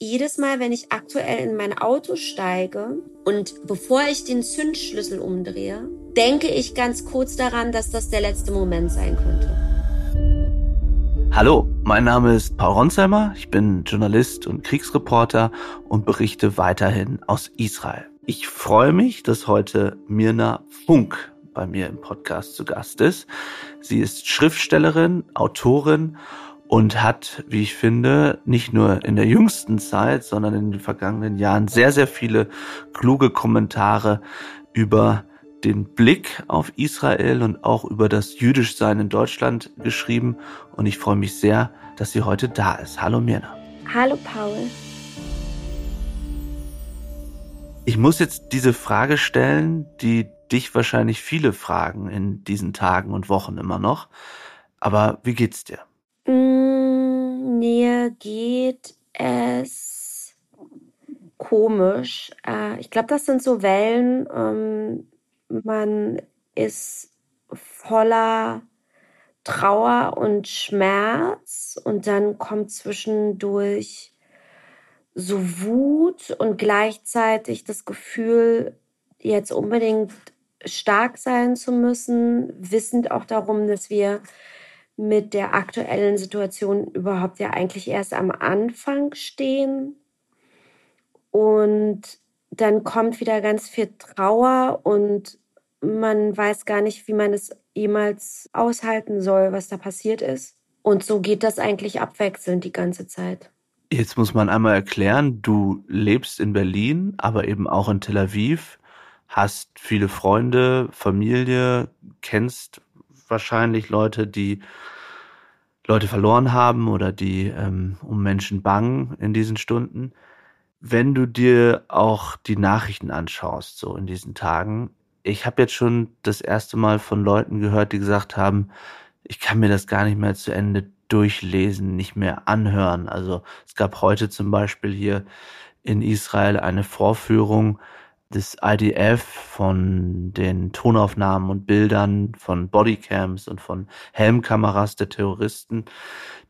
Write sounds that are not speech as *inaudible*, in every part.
jedes Mal, wenn ich aktuell in mein Auto steige und bevor ich den Zündschlüssel umdrehe, denke ich ganz kurz daran, dass das der letzte Moment sein könnte. Hallo, mein Name ist Paul Ronsheimer, ich bin Journalist und Kriegsreporter und berichte weiterhin aus Israel. Ich freue mich, dass heute Mirna Funk bei mir im Podcast zu Gast ist. Sie ist Schriftstellerin, Autorin und hat, wie ich finde, nicht nur in der jüngsten Zeit, sondern in den vergangenen Jahren sehr, sehr viele kluge Kommentare über den Blick auf Israel und auch über das Jüdischsein in Deutschland geschrieben. Und ich freue mich sehr, dass sie heute da ist. Hallo Mirna. Hallo Paul. Ich muss jetzt diese Frage stellen, die dich wahrscheinlich viele fragen in diesen Tagen und Wochen immer noch. Aber wie geht's dir? Mm, mir geht es komisch. Äh, ich glaube, das sind so Wellen. Ähm, man ist voller Trauer und Schmerz und dann kommt zwischendurch so Wut und gleichzeitig das Gefühl, jetzt unbedingt stark sein zu müssen, wissend auch darum, dass wir mit der aktuellen Situation überhaupt ja eigentlich erst am Anfang stehen. Und dann kommt wieder ganz viel Trauer und man weiß gar nicht, wie man es jemals aushalten soll, was da passiert ist. Und so geht das eigentlich abwechselnd die ganze Zeit. Jetzt muss man einmal erklären, du lebst in Berlin, aber eben auch in Tel Aviv, hast viele Freunde, Familie, kennst wahrscheinlich Leute, die Leute verloren haben oder die ähm, um Menschen bangen in diesen Stunden. Wenn du dir auch die Nachrichten anschaust, so in diesen Tagen, ich habe jetzt schon das erste Mal von Leuten gehört, die gesagt haben, ich kann mir das gar nicht mehr zu Ende durchlesen, nicht mehr anhören. Also es gab heute zum Beispiel hier in Israel eine Vorführung des IDF, von den Tonaufnahmen und Bildern von Bodycams und von Helmkameras der Terroristen,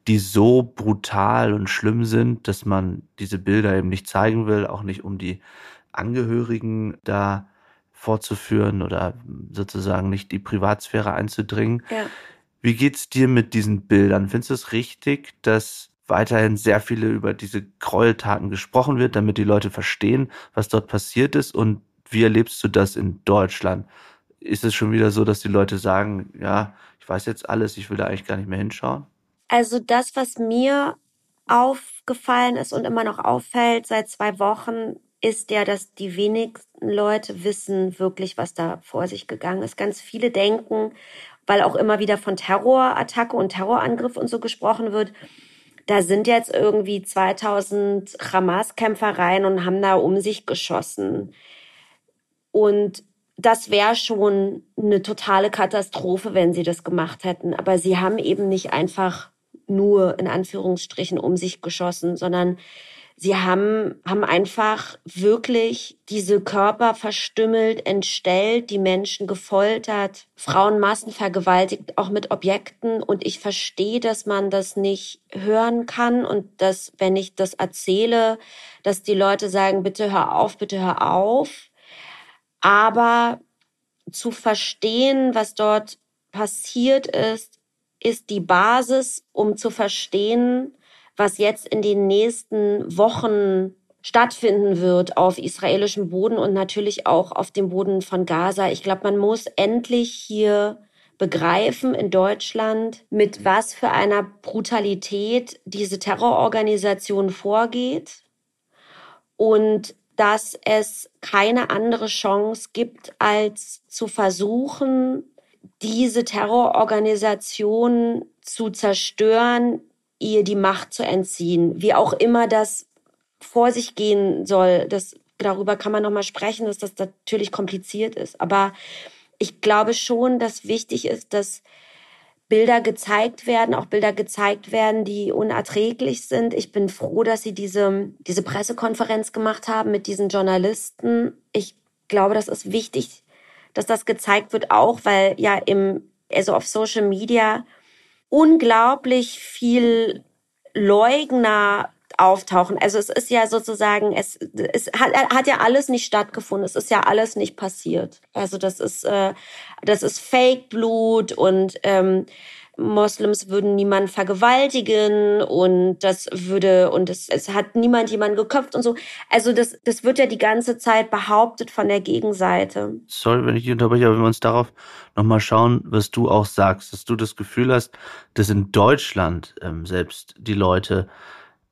die so brutal und schlimm sind, dass man diese Bilder eben nicht zeigen will, auch nicht um die Angehörigen da vorzuführen oder sozusagen nicht die Privatsphäre einzudringen. Ja. Wie geht's dir mit diesen Bildern? Findest du es richtig, dass weiterhin sehr viele über diese Gräueltaten gesprochen wird, damit die Leute verstehen, was dort passiert ist. Und wie erlebst du das in Deutschland? Ist es schon wieder so, dass die Leute sagen, ja, ich weiß jetzt alles, ich will da eigentlich gar nicht mehr hinschauen? Also das, was mir aufgefallen ist und immer noch auffällt seit zwei Wochen, ist ja, dass die wenigsten Leute wissen wirklich, was da vor sich gegangen ist. Ganz viele denken, weil auch immer wieder von Terrorattacke und Terrorangriff und so gesprochen wird, da sind jetzt irgendwie 2000 Hamas-Kämpfer rein und haben da um sich geschossen. Und das wäre schon eine totale Katastrophe, wenn sie das gemacht hätten. Aber sie haben eben nicht einfach nur in Anführungsstrichen um sich geschossen, sondern Sie haben, haben einfach wirklich diese Körper verstümmelt, entstellt, die Menschen gefoltert, Frauen massenvergewaltigt, auch mit Objekten. Und ich verstehe, dass man das nicht hören kann und dass, wenn ich das erzähle, dass die Leute sagen, bitte hör auf, bitte hör auf. Aber zu verstehen, was dort passiert ist, ist die Basis, um zu verstehen, was jetzt in den nächsten Wochen stattfinden wird auf israelischem Boden und natürlich auch auf dem Boden von Gaza. Ich glaube, man muss endlich hier begreifen in Deutschland, mit was für einer Brutalität diese Terrororganisation vorgeht und dass es keine andere Chance gibt, als zu versuchen, diese Terrororganisation zu zerstören, ihr die Macht zu entziehen, wie auch immer das vor sich gehen soll. Das, darüber kann man nochmal sprechen, dass das natürlich kompliziert ist. Aber ich glaube schon, dass wichtig ist, dass Bilder gezeigt werden, auch Bilder gezeigt werden, die unerträglich sind. Ich bin froh, dass sie diese, diese Pressekonferenz gemacht haben mit diesen Journalisten. Ich glaube, das ist wichtig, dass das gezeigt wird, auch weil ja im, also auf Social Media unglaublich viel Leugner auftauchen. Also es ist ja sozusagen, es, es hat, hat ja alles nicht stattgefunden. Es ist ja alles nicht passiert. Also das ist, äh, das ist Fake-Blut und ähm, Moslems würden niemanden vergewaltigen und das würde und es, es hat niemand jemanden geköpft und so. Also das, das wird ja die ganze Zeit behauptet von der Gegenseite. Sorry, wenn ich unterbreche, aber wenn wir uns darauf nochmal schauen, was du auch sagst, dass du das Gefühl hast, dass in Deutschland ähm, selbst die Leute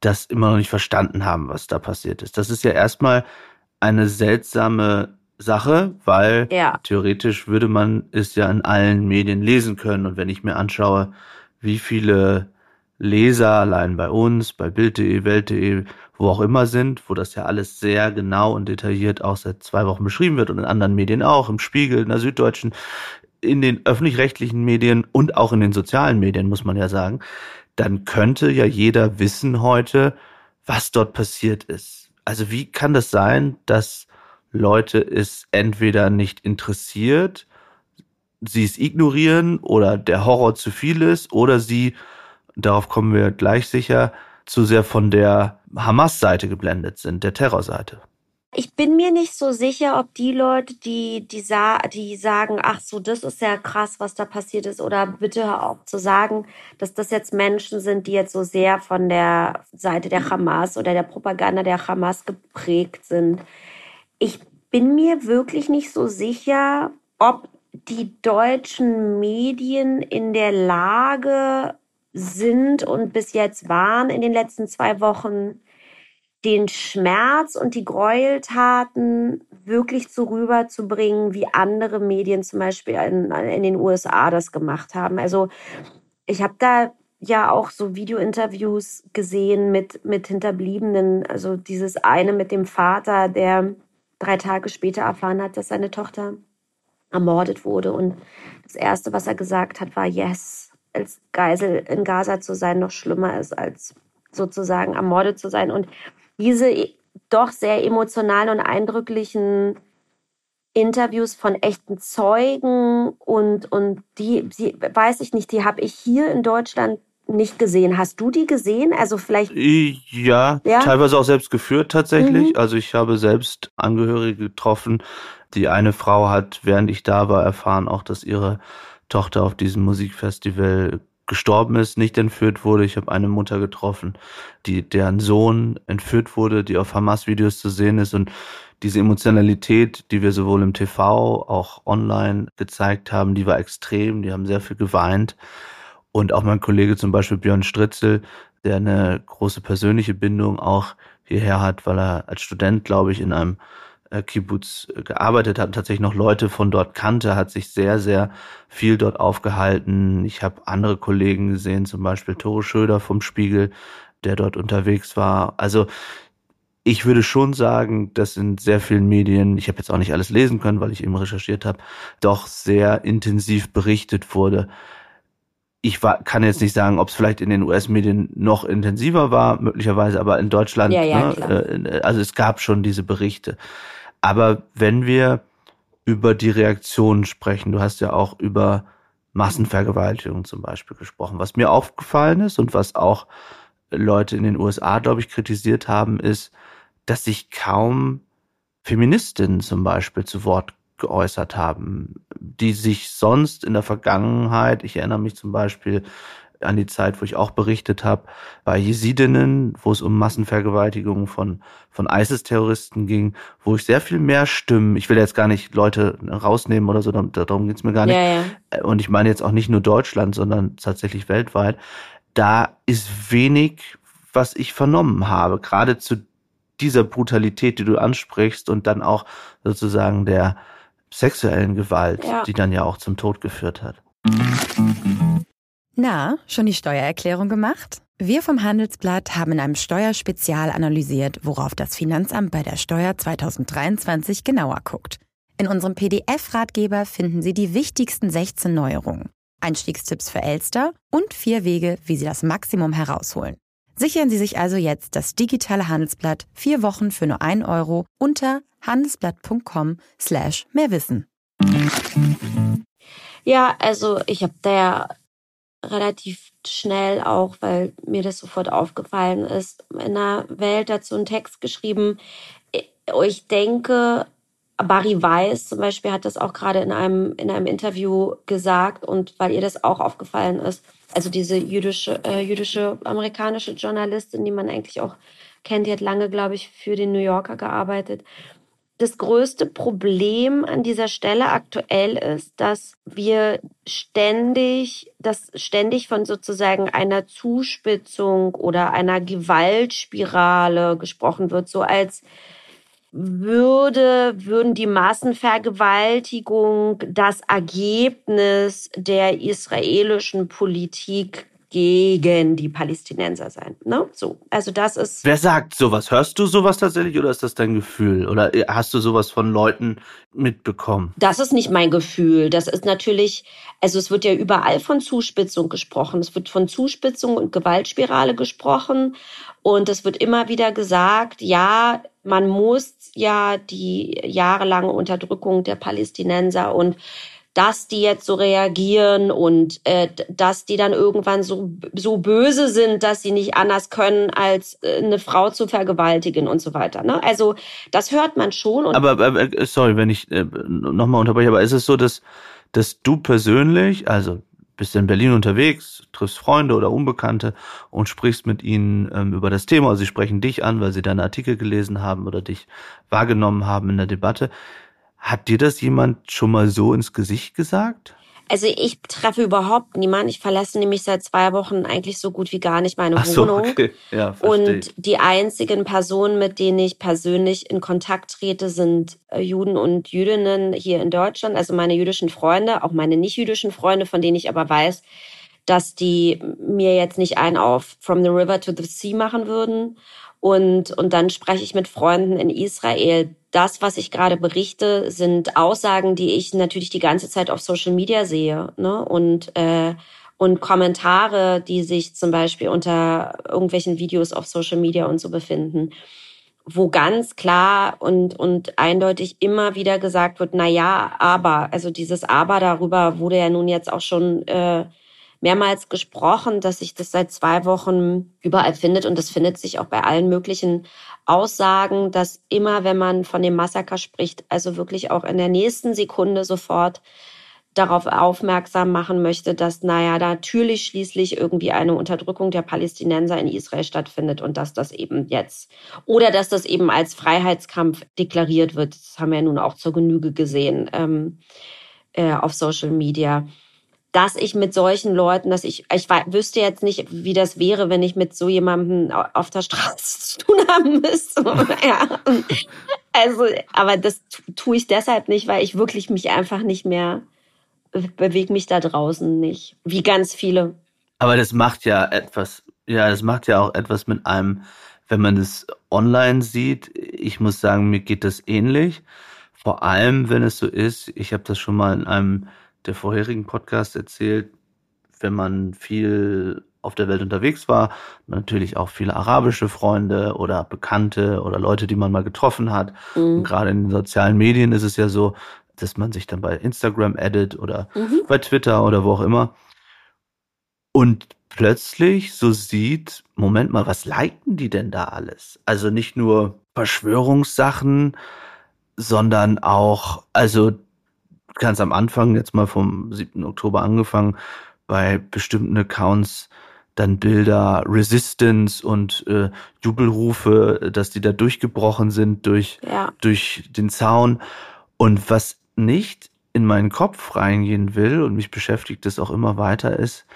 das immer noch nicht verstanden haben, was da passiert ist. Das ist ja erstmal eine seltsame Sache, weil ja. theoretisch würde man es ja in allen Medien lesen können. Und wenn ich mir anschaue, wie viele Leser allein bei uns, bei Bild.de, Welt.de, wo auch immer sind, wo das ja alles sehr genau und detailliert auch seit zwei Wochen beschrieben wird und in anderen Medien auch, im Spiegel, in der Süddeutschen, in den öffentlich-rechtlichen Medien und auch in den sozialen Medien, muss man ja sagen, dann könnte ja jeder wissen heute, was dort passiert ist. Also wie kann das sein, dass Leute es entweder nicht interessiert, sie es ignorieren oder der Horror zu viel ist oder sie, darauf kommen wir gleich sicher, zu sehr von der Hamas-Seite geblendet sind, der Terrorseite. Ich bin mir nicht so sicher, ob die Leute, die, die, sa die sagen, ach so, das ist ja krass, was da passiert ist, oder bitte hör auf zu sagen, dass das jetzt Menschen sind, die jetzt so sehr von der Seite der Hamas oder der Propaganda der Hamas geprägt sind. Ich bin mir wirklich nicht so sicher, ob die deutschen Medien in der Lage sind und bis jetzt waren in den letzten zwei Wochen, den Schmerz und die Gräueltaten wirklich so rüberzubringen, wie andere Medien zum Beispiel in, in den USA das gemacht haben. Also ich habe da ja auch so Videointerviews gesehen mit, mit Hinterbliebenen. Also dieses eine mit dem Vater, der drei Tage später erfahren hat, dass seine Tochter ermordet wurde. Und das Erste, was er gesagt hat, war, yes, als Geisel in Gaza zu sein, noch schlimmer ist, als sozusagen ermordet zu sein. Und diese e, doch sehr emotionalen und eindrücklichen Interviews von echten Zeugen und, und die, die weiß ich nicht, die habe ich hier in Deutschland nicht gesehen. Hast du die gesehen? Also vielleicht. Ja, ja? teilweise auch selbst geführt tatsächlich. Mhm. Also ich habe selbst Angehörige getroffen. Die eine Frau hat, während ich da war, erfahren auch, dass ihre Tochter auf diesem Musikfestival gestorben ist, nicht entführt wurde. Ich habe eine Mutter getroffen, die deren Sohn entführt wurde, die auf Hamas-Videos zu sehen ist und diese Emotionalität, die wir sowohl im TV auch online gezeigt haben, die war extrem. Die haben sehr viel geweint und auch mein Kollege zum Beispiel Björn Stritzel, der eine große persönliche Bindung auch hierher hat, weil er als Student, glaube ich, in einem äh, Kibbutz äh, gearbeitet hat und tatsächlich noch Leute von dort kannte, hat sich sehr, sehr viel dort aufgehalten. Ich habe andere Kollegen gesehen, zum Beispiel Tore Schöder vom Spiegel, der dort unterwegs war. Also ich würde schon sagen, dass in sehr vielen Medien, ich habe jetzt auch nicht alles lesen können, weil ich eben recherchiert habe, doch sehr intensiv berichtet wurde. Ich war, kann jetzt nicht sagen, ob es vielleicht in den US-Medien noch intensiver war, möglicherweise, aber in Deutschland, ja, ja, ne, äh, also es gab schon diese Berichte. Aber wenn wir über die Reaktionen sprechen, du hast ja auch über Massenvergewaltigung zum Beispiel gesprochen. Was mir aufgefallen ist und was auch Leute in den USA, glaube ich, kritisiert haben, ist, dass sich kaum Feministinnen zum Beispiel zu Wort geäußert haben, die sich sonst in der Vergangenheit, ich erinnere mich zum Beispiel an die Zeit, wo ich auch berichtet habe, bei Jesidinnen, wo es um Massenvergewaltigungen von, von ISIS-Terroristen ging, wo ich sehr viel mehr Stimmen, ich will jetzt gar nicht Leute rausnehmen oder so, darum geht's mir gar nicht. Ja, ja. Und ich meine jetzt auch nicht nur Deutschland, sondern tatsächlich weltweit. Da ist wenig, was ich vernommen habe, gerade zu dieser Brutalität, die du ansprichst und dann auch sozusagen der sexuellen Gewalt, ja. die dann ja auch zum Tod geführt hat. Na, schon die Steuererklärung gemacht? Wir vom Handelsblatt haben in einem Steuerspezial analysiert, worauf das Finanzamt bei der Steuer 2023 genauer guckt. In unserem PDF-Ratgeber finden Sie die wichtigsten 16 Neuerungen. Einstiegstipps für Elster und vier Wege, wie Sie das Maximum herausholen. Sichern Sie sich also jetzt das digitale Handelsblatt vier Wochen für nur ein Euro unter handelsblatt.com slash mehrwissen. Ja, also ich habe da ja relativ schnell auch, weil mir das sofort aufgefallen ist, in der Welt dazu einen Text geschrieben. Ich denke, Barry Weiss zum Beispiel hat das auch gerade in einem, in einem Interview gesagt und weil ihr das auch aufgefallen ist, also diese jüdische, äh, jüdische amerikanische Journalistin, die man eigentlich auch kennt, die hat lange, glaube ich, für den New Yorker gearbeitet. Das größte Problem an dieser Stelle aktuell ist, dass wir ständig, dass ständig von sozusagen einer Zuspitzung oder einer Gewaltspirale gesprochen wird, so als würde, würden die Massenvergewaltigung das Ergebnis der israelischen Politik gegen die Palästinenser sein. Ne? So, also das ist. Wer sagt sowas? Hörst du sowas tatsächlich oder ist das dein Gefühl? Oder hast du sowas von Leuten mitbekommen? Das ist nicht mein Gefühl. Das ist natürlich, also es wird ja überall von Zuspitzung gesprochen. Es wird von Zuspitzung und Gewaltspirale gesprochen. Und es wird immer wieder gesagt, ja, man muss ja die jahrelange Unterdrückung der Palästinenser und dass die jetzt so reagieren und äh, dass die dann irgendwann so so böse sind, dass sie nicht anders können, als äh, eine Frau zu vergewaltigen und so weiter. Ne? Also das hört man schon. aber äh, sorry, wenn ich äh, nochmal unterbreche, aber ist es so, dass dass du persönlich, also bist in Berlin unterwegs, triffst Freunde oder Unbekannte und sprichst mit ihnen ähm, über das Thema. Sie sprechen dich an, weil sie deine Artikel gelesen haben oder dich wahrgenommen haben in der Debatte. Hat dir das jemand schon mal so ins Gesicht gesagt? Also ich treffe überhaupt niemanden. Ich verlasse nämlich seit zwei Wochen eigentlich so gut wie gar nicht meine Ach so, Wohnung. Okay. Ja, und die einzigen Personen, mit denen ich persönlich in Kontakt trete, sind äh, Juden und Jüdinnen hier in Deutschland. Also meine jüdischen Freunde, auch meine nicht jüdischen Freunde, von denen ich aber weiß, dass die mir jetzt nicht ein auf From the River to the Sea machen würden. Und, und dann spreche ich mit Freunden in Israel. Das, was ich gerade berichte, sind Aussagen, die ich natürlich die ganze Zeit auf Social Media sehe. Ne? Und, äh, und Kommentare, die sich zum Beispiel unter irgendwelchen Videos auf Social Media und so befinden wo ganz klar und, und eindeutig immer wieder gesagt wird, na ja, aber, also dieses Aber darüber wurde ja nun jetzt auch schon äh, mehrmals gesprochen, dass sich das seit zwei Wochen überall findet und das findet sich auch bei allen möglichen Aussagen, dass immer, wenn man von dem Massaker spricht, also wirklich auch in der nächsten Sekunde sofort darauf aufmerksam machen möchte, dass, naja, natürlich schließlich irgendwie eine Unterdrückung der Palästinenser in Israel stattfindet und dass das eben jetzt oder dass das eben als Freiheitskampf deklariert wird. Das haben wir ja nun auch zur Genüge gesehen ähm, äh, auf Social Media dass ich mit solchen Leuten, dass ich, ich wüsste jetzt nicht, wie das wäre, wenn ich mit so jemandem auf der Straße *laughs* zu tun haben müsste. *laughs* ja. Also, aber das tue ich deshalb nicht, weil ich wirklich mich einfach nicht mehr bewege mich da draußen nicht, wie ganz viele. Aber das macht ja etwas, ja, das macht ja auch etwas mit einem, wenn man es online sieht. Ich muss sagen, mir geht das ähnlich. Vor allem, wenn es so ist, ich habe das schon mal in einem der vorherigen Podcast erzählt, wenn man viel auf der Welt unterwegs war, natürlich auch viele arabische Freunde oder Bekannte oder Leute, die man mal getroffen hat. Mhm. Und gerade in den sozialen Medien ist es ja so, dass man sich dann bei Instagram edit oder mhm. bei Twitter oder wo auch immer. Und plötzlich so sieht, Moment mal, was liken die denn da alles? Also nicht nur Verschwörungssachen, sondern auch, also ganz am Anfang, jetzt mal vom 7. Oktober angefangen, bei bestimmten Accounts dann Bilder Resistance und äh, Jubelrufe, dass die da durchgebrochen sind durch, ja. durch den Zaun. Und was nicht in meinen Kopf reingehen will und mich beschäftigt es auch immer weiter ist,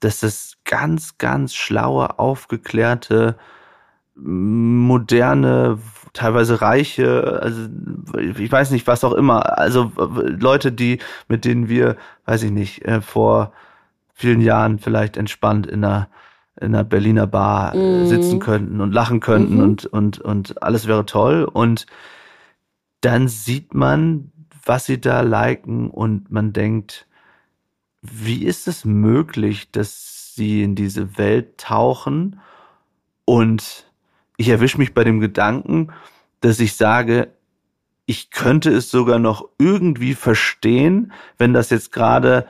dass das ganz, ganz schlaue, aufgeklärte, moderne, teilweise reiche, also ich weiß nicht, was auch immer, also Leute, die, mit denen wir, weiß ich nicht, äh, vor vielen Jahren vielleicht entspannt in einer in einer Berliner Bar mm. sitzen könnten und lachen könnten mhm. und, und, und alles wäre toll. Und dann sieht man, was sie da liken und man denkt, wie ist es möglich, dass sie in diese Welt tauchen und ich erwische mich bei dem Gedanken, dass ich sage, ich könnte es sogar noch irgendwie verstehen, wenn das jetzt gerade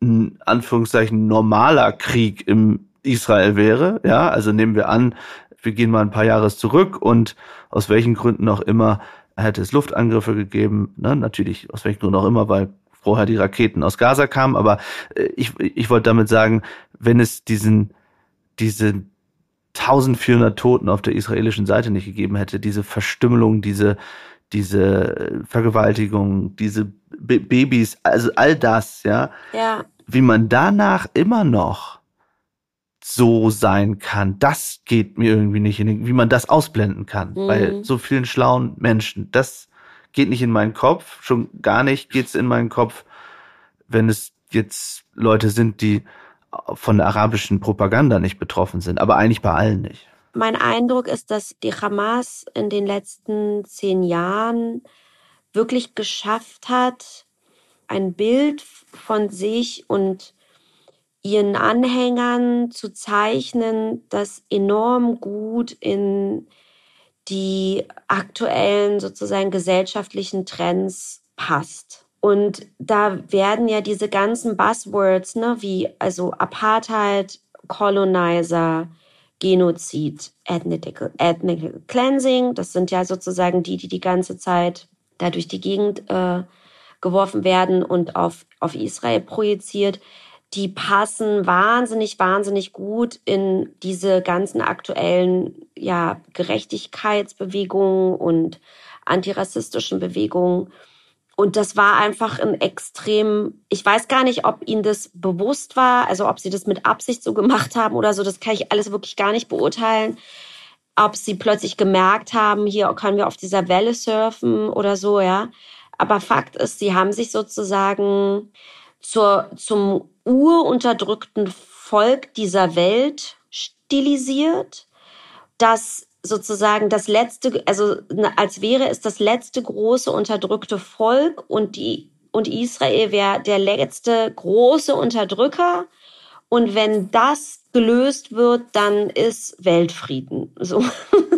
ein Anführungszeichen normaler Krieg im Israel wäre. Ja, also nehmen wir an, wir gehen mal ein paar Jahre zurück und aus welchen Gründen auch immer hätte es Luftangriffe gegeben. Ne? Natürlich, aus welchen Gründen auch immer, weil vorher die Raketen aus Gaza kamen. Aber äh, ich, ich wollte damit sagen, wenn es diesen, diese 1400 Toten auf der israelischen Seite nicht gegeben hätte, diese Verstümmelung, diese, diese Vergewaltigung, diese B Babys, also all das, ja, ja, wie man danach immer noch so sein kann, das geht mir irgendwie nicht in den, wie man das ausblenden kann mhm. bei so vielen schlauen Menschen. Das geht nicht in meinen Kopf, schon gar nicht geht's in meinen Kopf, wenn es jetzt Leute sind, die von der arabischen Propaganda nicht betroffen sind, aber eigentlich bei allen nicht. Mein Eindruck ist, dass die Hamas in den letzten zehn Jahren wirklich geschafft hat, ein Bild von sich und ihren Anhängern zu zeichnen, das enorm gut in die aktuellen sozusagen gesellschaftlichen Trends passt. Und da werden ja diese ganzen Buzzwords, ne, wie also Apartheid, Colonizer, Genozid, Ethnic, Ethnic Cleansing, das sind ja sozusagen die, die die ganze Zeit da durch die Gegend äh, geworfen werden und auf, auf Israel projiziert, die passen wahnsinnig, wahnsinnig gut in diese ganzen aktuellen ja, Gerechtigkeitsbewegungen und antirassistischen Bewegungen. Und das war einfach ein extrem, ich weiß gar nicht, ob ihnen das bewusst war, also ob sie das mit Absicht so gemacht haben oder so, das kann ich alles wirklich gar nicht beurteilen. Ob sie plötzlich gemerkt haben, hier können wir auf dieser Welle surfen oder so, ja. Aber Fakt ist, sie haben sich sozusagen zur, zum urunterdrückten Volk dieser Welt stilisiert, das sozusagen das letzte, also als wäre es das letzte große unterdrückte Volk und die und Israel wäre der letzte große Unterdrücker. Und wenn das gelöst wird, dann ist Weltfrieden. So,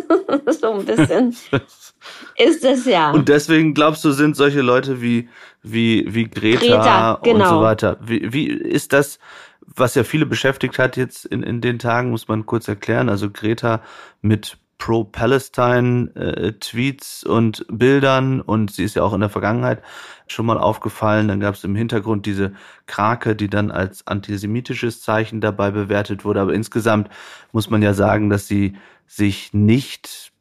*laughs* so ein bisschen *laughs* ist es ja. Und deswegen glaubst du, sind solche Leute wie, wie, wie Greta, Greta genau. und so weiter. Wie, wie ist das, was ja viele beschäftigt hat jetzt in, in den Tagen, muss man kurz erklären. Also Greta mit Pro-Palestine-Tweets äh, und Bildern und sie ist ja auch in der Vergangenheit schon mal aufgefallen. Dann gab es im Hintergrund diese Krake, die dann als antisemitisches Zeichen dabei bewertet wurde. Aber insgesamt muss man ja sagen, dass sie sich nicht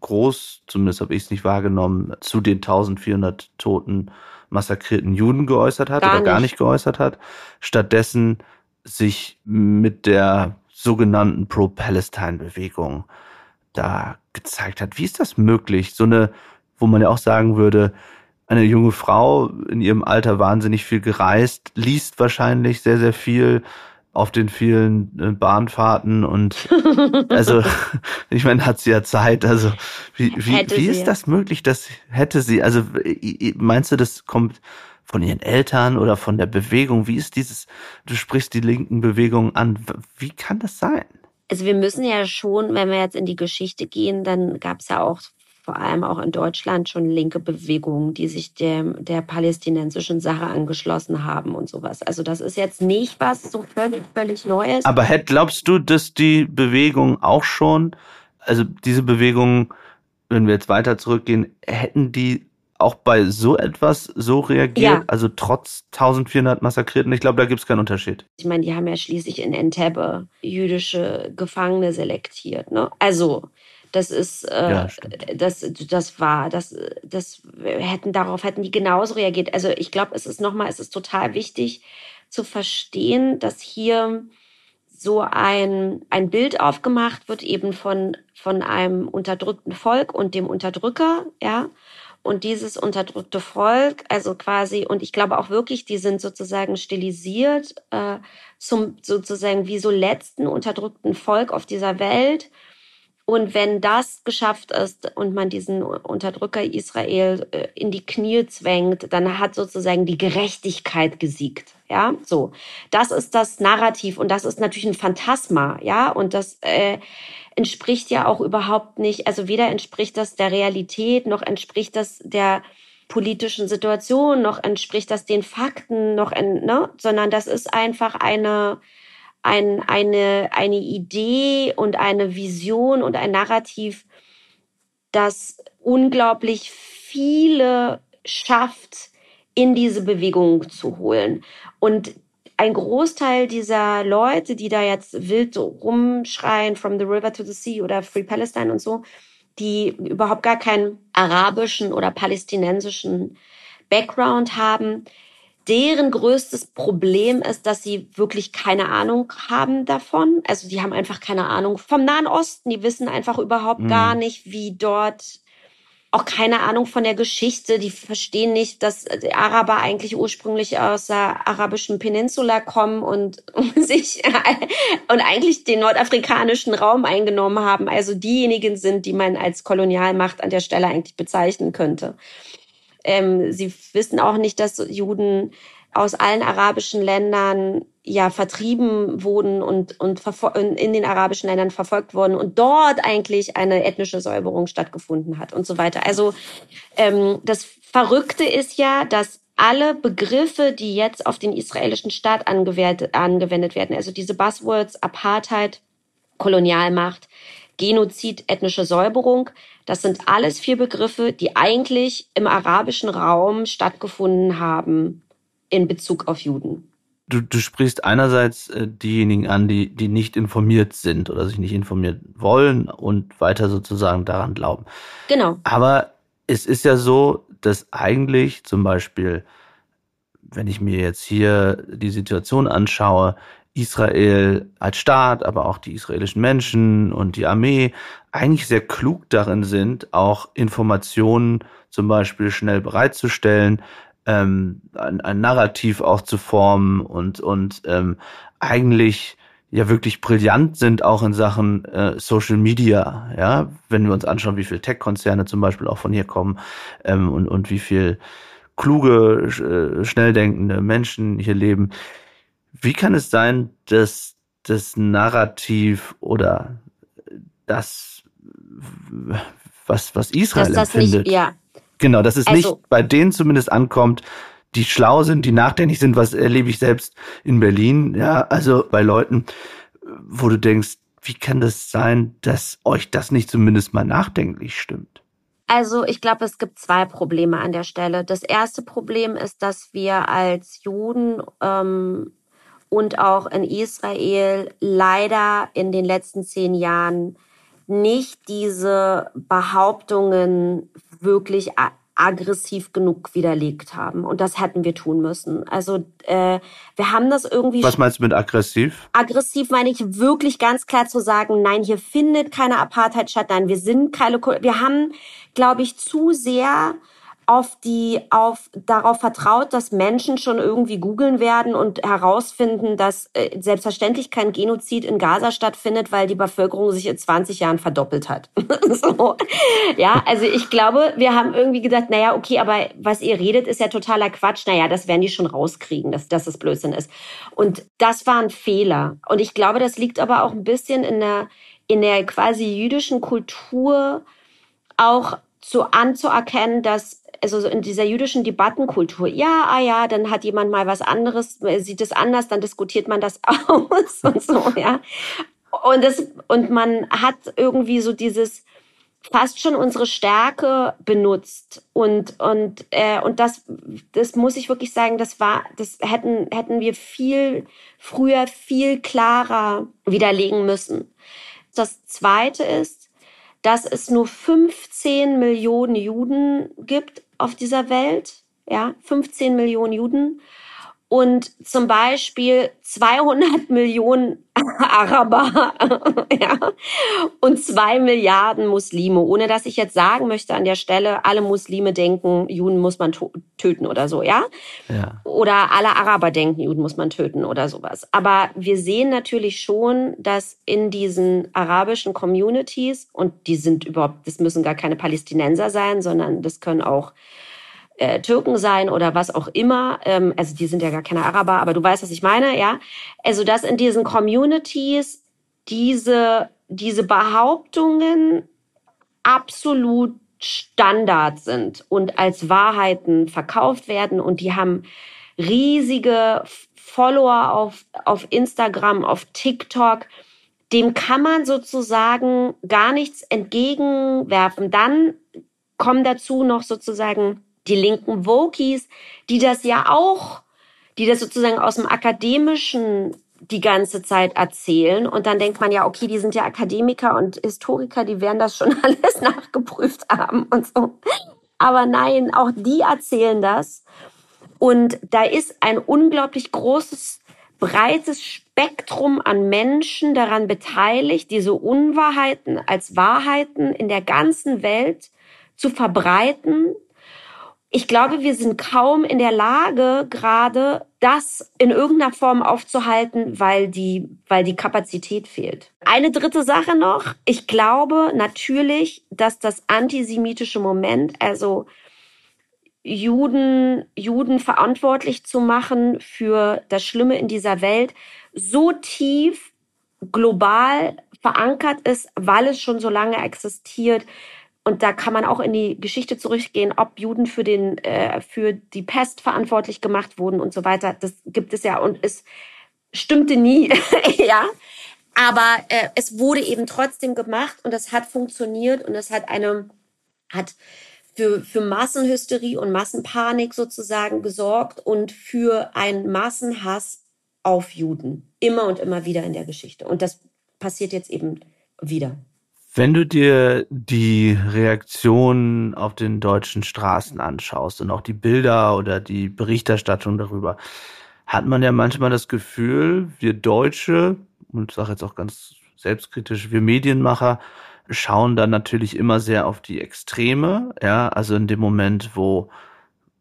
groß, zumindest habe ich es nicht wahrgenommen, zu den 1400 toten massakrierten Juden geäußert hat gar oder gar nicht geäußert hat. Stattdessen sich mit der sogenannten Pro-Palestine-Bewegung da gezeigt hat. Wie ist das möglich? So eine, wo man ja auch sagen würde, eine junge Frau in ihrem Alter wahnsinnig viel gereist, liest wahrscheinlich sehr, sehr viel auf den vielen äh, Bahnfahrten und *laughs* also *laughs* ich meine, hat sie ja Zeit. Also wie, wie, wie ist das möglich, dass hätte sie, also meinst du, das kommt von ihren Eltern oder von der Bewegung? Wie ist dieses, du sprichst die linken Bewegungen an, wie kann das sein? Also wir müssen ja schon, wenn wir jetzt in die Geschichte gehen, dann gab es ja auch vor allem auch in Deutschland schon linke Bewegungen, die sich der, der palästinensischen Sache angeschlossen haben und sowas. Also das ist jetzt nicht was so völlig, völlig Neues. Aber hätt, glaubst du, dass die Bewegung auch schon, also diese Bewegung, wenn wir jetzt weiter zurückgehen, hätten die auch bei so etwas so reagiert? Ja. Also trotz 1400 Massakrierten? Ich glaube, da gibt es keinen Unterschied. Ich meine, die haben ja schließlich in Entebbe jüdische Gefangene selektiert. Ne? Also das ist, äh, ja, das, das war, das, das hätten, darauf hätten die genauso reagiert. Also ich glaube, es ist nochmal, es ist total wichtig zu verstehen, dass hier so ein, ein Bild aufgemacht wird eben von, von einem unterdrückten Volk und dem Unterdrücker, ja. Und dieses unterdrückte Volk, also quasi, und ich glaube auch wirklich, die sind sozusagen stilisiert äh, zum sozusagen wie so letzten unterdrückten Volk auf dieser Welt. Und wenn das geschafft ist und man diesen Unterdrücker Israel äh, in die Knie zwängt, dann hat sozusagen die Gerechtigkeit gesiegt. Ja, so. Das ist das Narrativ und das ist natürlich ein Phantasma. Ja, und das äh, entspricht ja auch überhaupt nicht, also weder entspricht das der Realität, noch entspricht das der politischen Situation, noch entspricht das den Fakten, noch, ne, sondern das ist einfach eine, ein, eine, eine Idee und eine Vision und ein Narrativ, das unglaublich viele schafft, in diese Bewegung zu holen. Und ein Großteil dieser Leute, die da jetzt wild rumschreien, from the river to the sea oder Free Palestine und so, die überhaupt gar keinen arabischen oder palästinensischen Background haben, deren größtes Problem ist, dass sie wirklich keine Ahnung haben davon. Also die haben einfach keine Ahnung vom Nahen Osten. Die wissen einfach überhaupt mhm. gar nicht, wie dort auch keine Ahnung von der Geschichte. Die verstehen nicht, dass die Araber eigentlich ursprünglich aus der arabischen Peninsula kommen und *laughs* sich und eigentlich den nordafrikanischen Raum eingenommen haben. Also diejenigen sind, die man als Kolonialmacht an der Stelle eigentlich bezeichnen könnte. Ähm, sie wissen auch nicht, dass Juden aus allen arabischen Ländern ja vertrieben wurden und, und in den arabischen Ländern verfolgt wurden und dort eigentlich eine ethnische Säuberung stattgefunden hat und so weiter. Also ähm, das Verrückte ist ja, dass alle Begriffe, die jetzt auf den israelischen Staat angewendet werden, also diese Buzzwords Apartheid, Kolonialmacht, Genozid, ethnische Säuberung. Das sind alles vier Begriffe, die eigentlich im arabischen Raum stattgefunden haben in Bezug auf Juden. Du, du sprichst einerseits äh, diejenigen an, die, die nicht informiert sind oder sich nicht informiert wollen und weiter sozusagen daran glauben. Genau. Aber es ist ja so, dass eigentlich zum Beispiel, wenn ich mir jetzt hier die Situation anschaue, Israel als Staat, aber auch die israelischen Menschen und die Armee eigentlich sehr klug darin sind, auch Informationen zum Beispiel schnell bereitzustellen, ähm, ein, ein Narrativ auch zu formen und, und ähm, eigentlich ja wirklich brillant sind auch in Sachen äh, Social Media, ja, wenn wir uns anschauen, wie viele Tech-Konzerne zum Beispiel auch von hier kommen ähm, und, und wie viel kluge, äh, schnell denkende Menschen hier leben. Wie kann es sein, dass das Narrativ oder das, was, was Israel dass das empfindet, nicht, ja. genau, dass es also, nicht bei denen zumindest ankommt, die schlau sind, die nachdenklich sind, was erlebe ich selbst in Berlin, ja, also bei Leuten, wo du denkst, wie kann das sein, dass euch das nicht zumindest mal nachdenklich stimmt? Also ich glaube, es gibt zwei Probleme an der Stelle. Das erste Problem ist, dass wir als Juden ähm, und auch in Israel leider in den letzten zehn Jahren nicht diese Behauptungen wirklich aggressiv genug widerlegt haben. Und das hätten wir tun müssen. Also äh, wir haben das irgendwie. Was meinst du mit aggressiv? Aggressiv meine ich wirklich ganz klar zu sagen, nein, hier findet keine Apartheid statt, nein, wir sind keine. Wir haben, glaube ich, zu sehr auf die auf darauf vertraut, dass Menschen schon irgendwie googeln werden und herausfinden, dass äh, selbstverständlich kein Genozid in Gaza stattfindet, weil die Bevölkerung sich in 20 Jahren verdoppelt hat. *laughs* so. Ja, also ich glaube, wir haben irgendwie gedacht, naja, okay, aber was ihr redet, ist ja totaler Quatsch. Naja, das werden die schon rauskriegen, dass, dass das Blödsinn ist. Und das war ein Fehler. Und ich glaube, das liegt aber auch ein bisschen in der in der quasi jüdischen Kultur auch zu anzuerkennen, dass also in dieser jüdischen Debattenkultur, ja, ah ja, dann hat jemand mal was anderes, sieht es anders, dann diskutiert man das *laughs* aus und so, ja. Und das, und man hat irgendwie so dieses fast schon unsere Stärke benutzt und und äh, und das das muss ich wirklich sagen, das war das hätten hätten wir viel früher viel klarer widerlegen müssen. Das zweite ist, dass es nur 15 Millionen Juden gibt auf dieser Welt, ja, 15 Millionen Juden und zum Beispiel 200 Millionen *laughs* Araber *laughs* ja, und zwei Milliarden Muslime, ohne dass ich jetzt sagen möchte an der Stelle, alle Muslime denken, Juden muss man töten oder so, ja? ja? Oder alle Araber denken, Juden muss man töten oder sowas. Aber wir sehen natürlich schon, dass in diesen arabischen Communities, und die sind überhaupt, das müssen gar keine Palästinenser sein, sondern das können auch äh, Türken sein oder was auch immer. Ähm, also die sind ja gar keine Araber, aber du weißt, was ich meine, ja. Also dass in diesen Communities diese, diese Behauptungen absolut Standard sind und als Wahrheiten verkauft werden und die haben riesige Follower auf, auf Instagram, auf TikTok. Dem kann man sozusagen gar nichts entgegenwerfen. Dann kommen dazu noch sozusagen die linken Wokies, die das ja auch, die das sozusagen aus dem Akademischen die ganze Zeit erzählen. Und dann denkt man ja, okay, die sind ja Akademiker und Historiker, die werden das schon *laughs* alles nachgeprüft haben und so. Aber nein, auch die erzählen das. Und da ist ein unglaublich großes, breites Spektrum an Menschen daran beteiligt, diese Unwahrheiten als Wahrheiten in der ganzen Welt zu verbreiten ich glaube, wir sind kaum in der Lage, gerade das in irgendeiner Form aufzuhalten, weil die, weil die Kapazität fehlt. Eine dritte Sache noch. Ich glaube natürlich, dass das antisemitische Moment, also Juden, Juden verantwortlich zu machen für das Schlimme in dieser Welt, so tief global verankert ist, weil es schon so lange existiert, und da kann man auch in die Geschichte zurückgehen, ob Juden für den äh, für die Pest verantwortlich gemacht wurden und so weiter. Das gibt es ja und es stimmte nie, *laughs* ja. Aber äh, es wurde eben trotzdem gemacht und es hat funktioniert und es hat eine hat für, für Massenhysterie und Massenpanik sozusagen gesorgt und für einen Massenhass auf Juden. Immer und immer wieder in der Geschichte. Und das passiert jetzt eben wieder. Wenn du dir die Reaktionen auf den deutschen Straßen anschaust und auch die Bilder oder die Berichterstattung darüber, hat man ja manchmal das Gefühl, wir Deutsche, und ich sage jetzt auch ganz selbstkritisch, wir Medienmacher, schauen dann natürlich immer sehr auf die Extreme, ja, also in dem Moment, wo,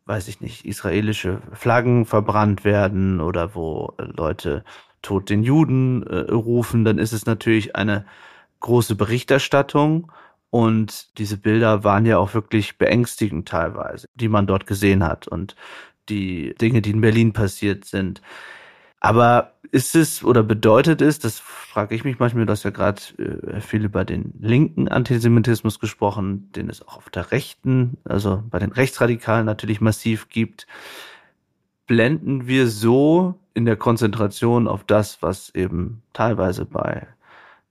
weiß ich nicht, israelische Flaggen verbrannt werden oder wo Leute tot den Juden äh, rufen, dann ist es natürlich eine große Berichterstattung und diese Bilder waren ja auch wirklich beängstigend teilweise, die man dort gesehen hat und die Dinge, die in Berlin passiert sind. Aber ist es oder bedeutet es, das frage ich mich manchmal, du hast ja gerade äh, viel über den linken Antisemitismus gesprochen, den es auch auf der rechten, also bei den Rechtsradikalen natürlich massiv gibt. Blenden wir so in der Konzentration auf das, was eben teilweise bei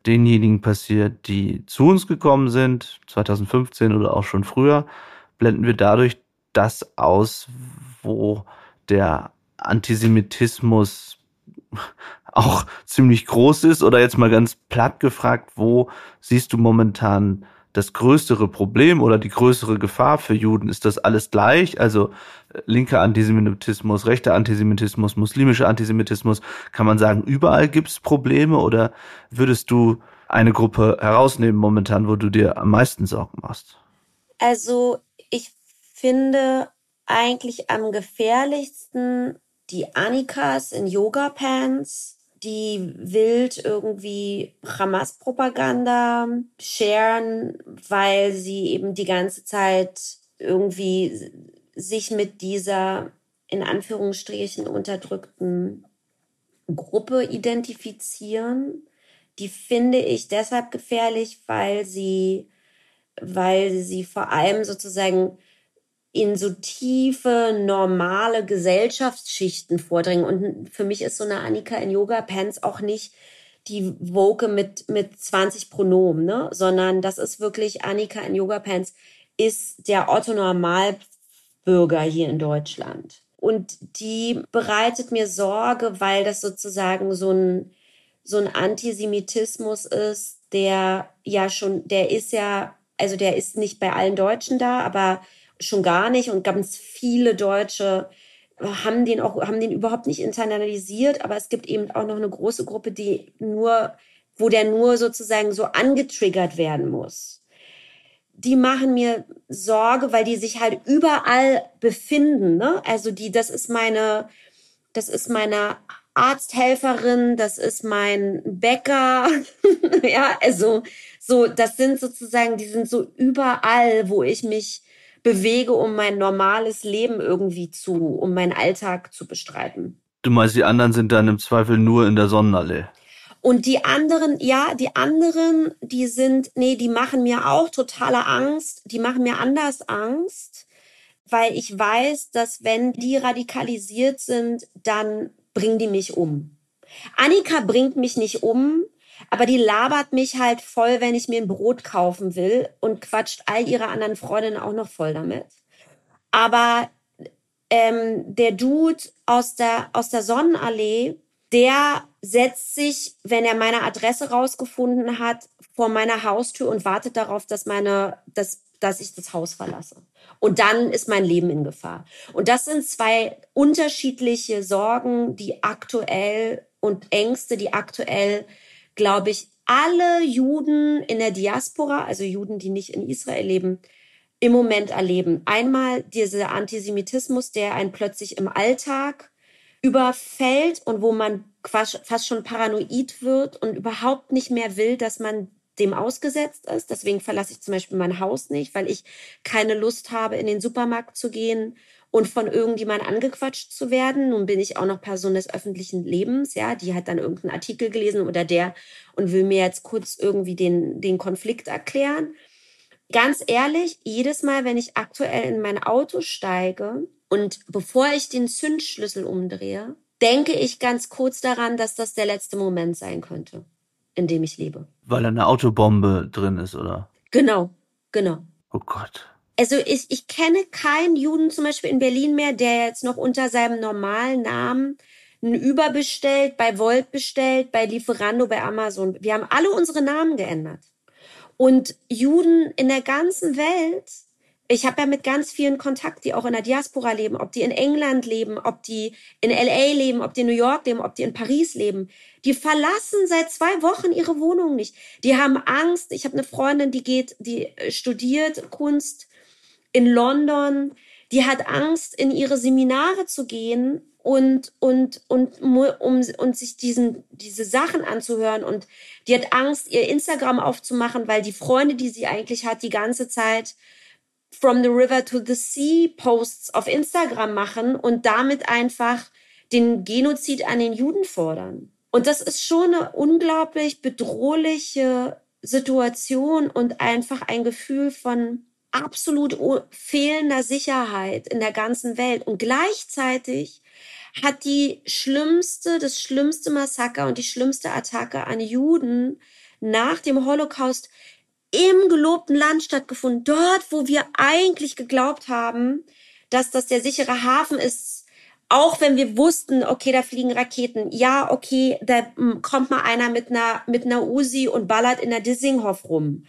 denjenigen passiert, die zu uns gekommen sind, 2015 oder auch schon früher, blenden wir dadurch das aus, wo der Antisemitismus auch ziemlich groß ist oder jetzt mal ganz platt gefragt, wo siehst du momentan das größere Problem oder die größere Gefahr für Juden? Ist das alles gleich? Also äh, linker Antisemitismus, rechter Antisemitismus, muslimischer Antisemitismus, kann man sagen, überall gibt es Probleme oder würdest du eine Gruppe herausnehmen momentan, wo du dir am meisten Sorgen machst? Also ich finde eigentlich am gefährlichsten die Anikas in Yoga-Pants, die wild irgendwie Hamas-Propaganda sharen, weil sie eben die ganze Zeit irgendwie sich mit dieser in Anführungsstrichen unterdrückten Gruppe identifizieren. Die finde ich deshalb gefährlich, weil sie, weil sie vor allem sozusagen in so tiefe, normale Gesellschaftsschichten vordringen. Und für mich ist so eine Annika in Yoga Pants auch nicht die Woke mit, mit 20 Pronomen, ne? sondern das ist wirklich Annika in Yoga Pants ist der Otto Normalbürger hier in Deutschland. Und die bereitet mir Sorge, weil das sozusagen so ein, so ein Antisemitismus ist, der ja schon, der ist ja, also der ist nicht bei allen Deutschen da, aber schon gar nicht und ganz viele Deutsche haben den auch, haben den überhaupt nicht internalisiert, aber es gibt eben auch noch eine große Gruppe, die nur, wo der nur sozusagen so angetriggert werden muss. Die machen mir Sorge, weil die sich halt überall befinden. Ne? Also die, das ist meine, das ist meine Arzthelferin, das ist mein Bäcker. *laughs* ja, also so, das sind sozusagen, die sind so überall, wo ich mich bewege, um mein normales Leben irgendwie zu, um meinen Alltag zu bestreiten. Du meinst, die anderen sind dann im Zweifel nur in der Sonnenallee? Und die anderen, ja, die anderen, die sind, nee, die machen mir auch totale Angst. Die machen mir anders Angst, weil ich weiß, dass wenn die radikalisiert sind, dann bringen die mich um. Annika bringt mich nicht um, aber die labert mich halt voll, wenn ich mir ein Brot kaufen will und quatscht all ihre anderen Freundinnen auch noch voll damit. Aber ähm, der Dude aus der, aus der Sonnenallee, der setzt sich, wenn er meine Adresse rausgefunden hat, vor meiner Haustür und wartet darauf, dass meine, dass, dass ich das Haus verlasse. Und dann ist mein Leben in Gefahr. Und das sind zwei unterschiedliche Sorgen, die aktuell und Ängste, die aktuell glaube ich, alle Juden in der Diaspora, also Juden, die nicht in Israel leben, im Moment erleben. Einmal dieser Antisemitismus, der einen plötzlich im Alltag überfällt und wo man fast schon paranoid wird und überhaupt nicht mehr will, dass man dem ausgesetzt ist. Deswegen verlasse ich zum Beispiel mein Haus nicht, weil ich keine Lust habe, in den Supermarkt zu gehen und von irgendjemand angequatscht zu werden. Nun bin ich auch noch Person des öffentlichen Lebens, ja, die hat dann irgendeinen Artikel gelesen oder der und will mir jetzt kurz irgendwie den, den Konflikt erklären. Ganz ehrlich, jedes Mal, wenn ich aktuell in mein Auto steige und bevor ich den Zündschlüssel umdrehe, denke ich ganz kurz daran, dass das der letzte Moment sein könnte, in dem ich lebe. Weil eine Autobombe drin ist, oder? Genau, genau. Oh Gott also ich, ich kenne keinen Juden zum Beispiel in Berlin mehr, der jetzt noch unter seinem normalen Namen ein Uber bestellt, bei Volt bestellt, bei Lieferando, bei Amazon. Wir haben alle unsere Namen geändert. Und Juden in der ganzen Welt, ich habe ja mit ganz vielen Kontakt, die auch in der Diaspora leben, ob die in England leben, ob die in LA leben, ob die in New York leben, ob die in Paris leben, die verlassen seit zwei Wochen ihre Wohnung nicht. Die haben Angst. Ich habe eine Freundin, die geht, die studiert Kunst in London, die hat Angst, in ihre Seminare zu gehen und, und, und, um, und sich diesen, diese Sachen anzuhören. Und die hat Angst, ihr Instagram aufzumachen, weil die Freunde, die sie eigentlich hat, die ganze Zeit From the River to the Sea Posts auf Instagram machen und damit einfach den Genozid an den Juden fordern. Und das ist schon eine unglaublich bedrohliche Situation und einfach ein Gefühl von absolut fehlender Sicherheit in der ganzen Welt. Und gleichzeitig hat die schlimmste, das schlimmste Massaker und die schlimmste Attacke an Juden nach dem Holocaust im gelobten Land stattgefunden. Dort, wo wir eigentlich geglaubt haben, dass das der sichere Hafen ist, auch wenn wir wussten, okay, da fliegen Raketen. Ja, okay, da hm, kommt mal einer mit einer, mit einer Uzi und ballert in der Dissinghoff rum.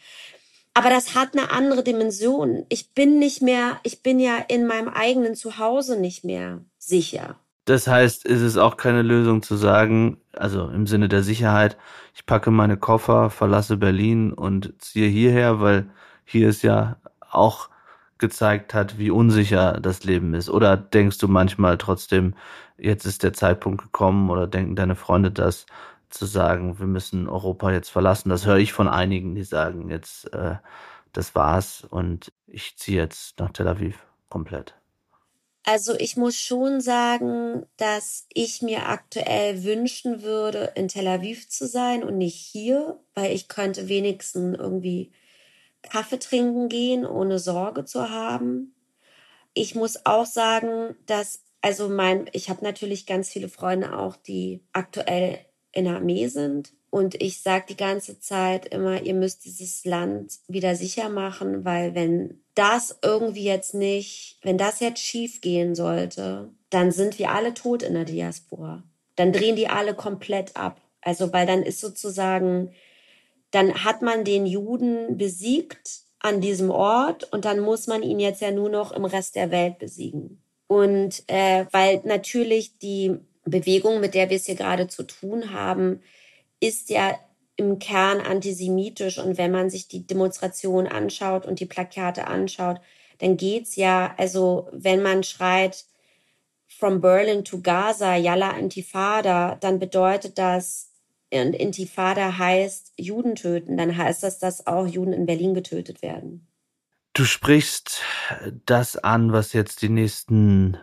Aber das hat eine andere Dimension. Ich bin nicht mehr, ich bin ja in meinem eigenen Zuhause nicht mehr sicher. Das heißt, ist es auch keine Lösung zu sagen, also im Sinne der Sicherheit, ich packe meine Koffer, verlasse Berlin und ziehe hierher, weil hier es ja auch gezeigt hat, wie unsicher das Leben ist. Oder denkst du manchmal trotzdem, jetzt ist der Zeitpunkt gekommen oder denken deine Freunde das, zu sagen, wir müssen Europa jetzt verlassen. Das höre ich von einigen, die sagen, jetzt äh, das war's und ich ziehe jetzt nach Tel Aviv komplett. Also ich muss schon sagen, dass ich mir aktuell wünschen würde, in Tel Aviv zu sein und nicht hier, weil ich könnte wenigstens irgendwie Kaffee trinken gehen, ohne Sorge zu haben. Ich muss auch sagen, dass also mein, ich habe natürlich ganz viele Freunde auch, die aktuell in der Armee sind. Und ich sage die ganze Zeit immer, ihr müsst dieses Land wieder sicher machen, weil wenn das irgendwie jetzt nicht, wenn das jetzt schief gehen sollte, dann sind wir alle tot in der Diaspora. Dann drehen die alle komplett ab. Also, weil dann ist sozusagen, dann hat man den Juden besiegt an diesem Ort und dann muss man ihn jetzt ja nur noch im Rest der Welt besiegen. Und äh, weil natürlich die Bewegung, mit der wir es hier gerade zu tun haben, ist ja im Kern antisemitisch. Und wenn man sich die Demonstration anschaut und die Plakate anschaut, dann geht's ja, also wenn man schreit, from Berlin to Gaza, Yalla Intifada, dann bedeutet das, und Intifada heißt Juden töten, dann heißt das, dass auch Juden in Berlin getötet werden. Du sprichst das an, was jetzt die nächsten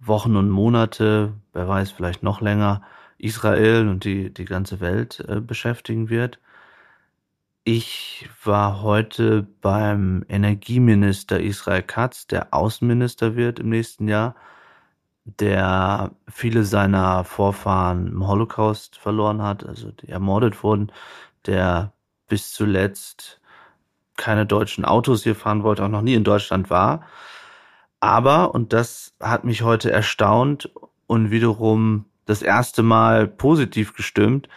Wochen und Monate, wer weiß, vielleicht noch länger, Israel und die, die ganze Welt äh, beschäftigen wird. Ich war heute beim Energieminister Israel Katz, der Außenminister wird im nächsten Jahr, der viele seiner Vorfahren im Holocaust verloren hat, also die ermordet wurden, der bis zuletzt keine deutschen Autos hier fahren wollte, auch noch nie in Deutschland war. Aber, und das hat mich heute erstaunt und wiederum das erste Mal positiv gestimmt,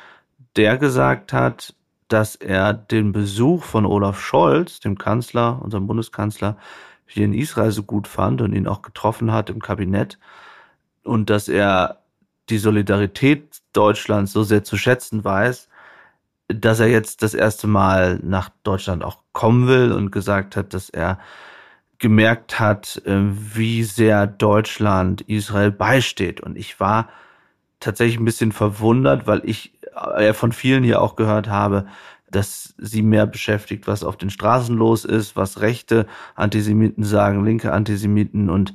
der gesagt hat, dass er den Besuch von Olaf Scholz, dem Kanzler, unserem Bundeskanzler, hier in Israel so gut fand und ihn auch getroffen hat im Kabinett und dass er die Solidarität Deutschlands so sehr zu schätzen weiß, dass er jetzt das erste Mal nach Deutschland auch kommen will und gesagt hat, dass er gemerkt hat, äh, wie sehr Deutschland Israel beisteht. Und ich war tatsächlich ein bisschen verwundert, weil ich äh, von vielen hier auch gehört habe, dass sie mehr beschäftigt, was auf den Straßen los ist, was rechte Antisemiten sagen, linke Antisemiten und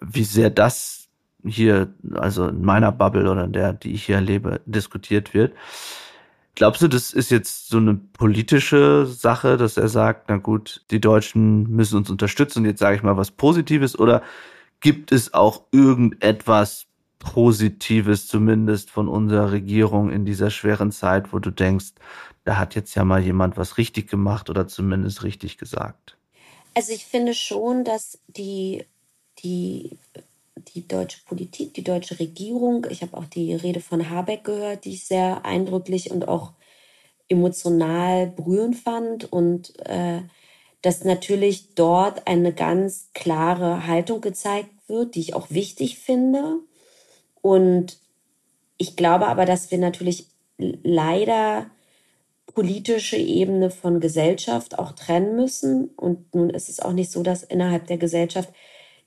wie sehr das hier, also in meiner Bubble oder in der, die ich hier erlebe, diskutiert wird. Glaubst du, das ist jetzt so eine politische Sache, dass er sagt, na gut, die Deutschen müssen uns unterstützen, jetzt sage ich mal was Positives, oder gibt es auch irgendetwas Positives zumindest von unserer Regierung in dieser schweren Zeit, wo du denkst, da hat jetzt ja mal jemand was richtig gemacht oder zumindest richtig gesagt? Also ich finde schon, dass die, die die deutsche Politik, die deutsche Regierung. Ich habe auch die Rede von Habeck gehört, die ich sehr eindrücklich und auch emotional berührend fand und äh, dass natürlich dort eine ganz klare Haltung gezeigt wird, die ich auch wichtig finde. Und ich glaube aber, dass wir natürlich leider politische Ebene von Gesellschaft auch trennen müssen. Und nun ist es auch nicht so, dass innerhalb der Gesellschaft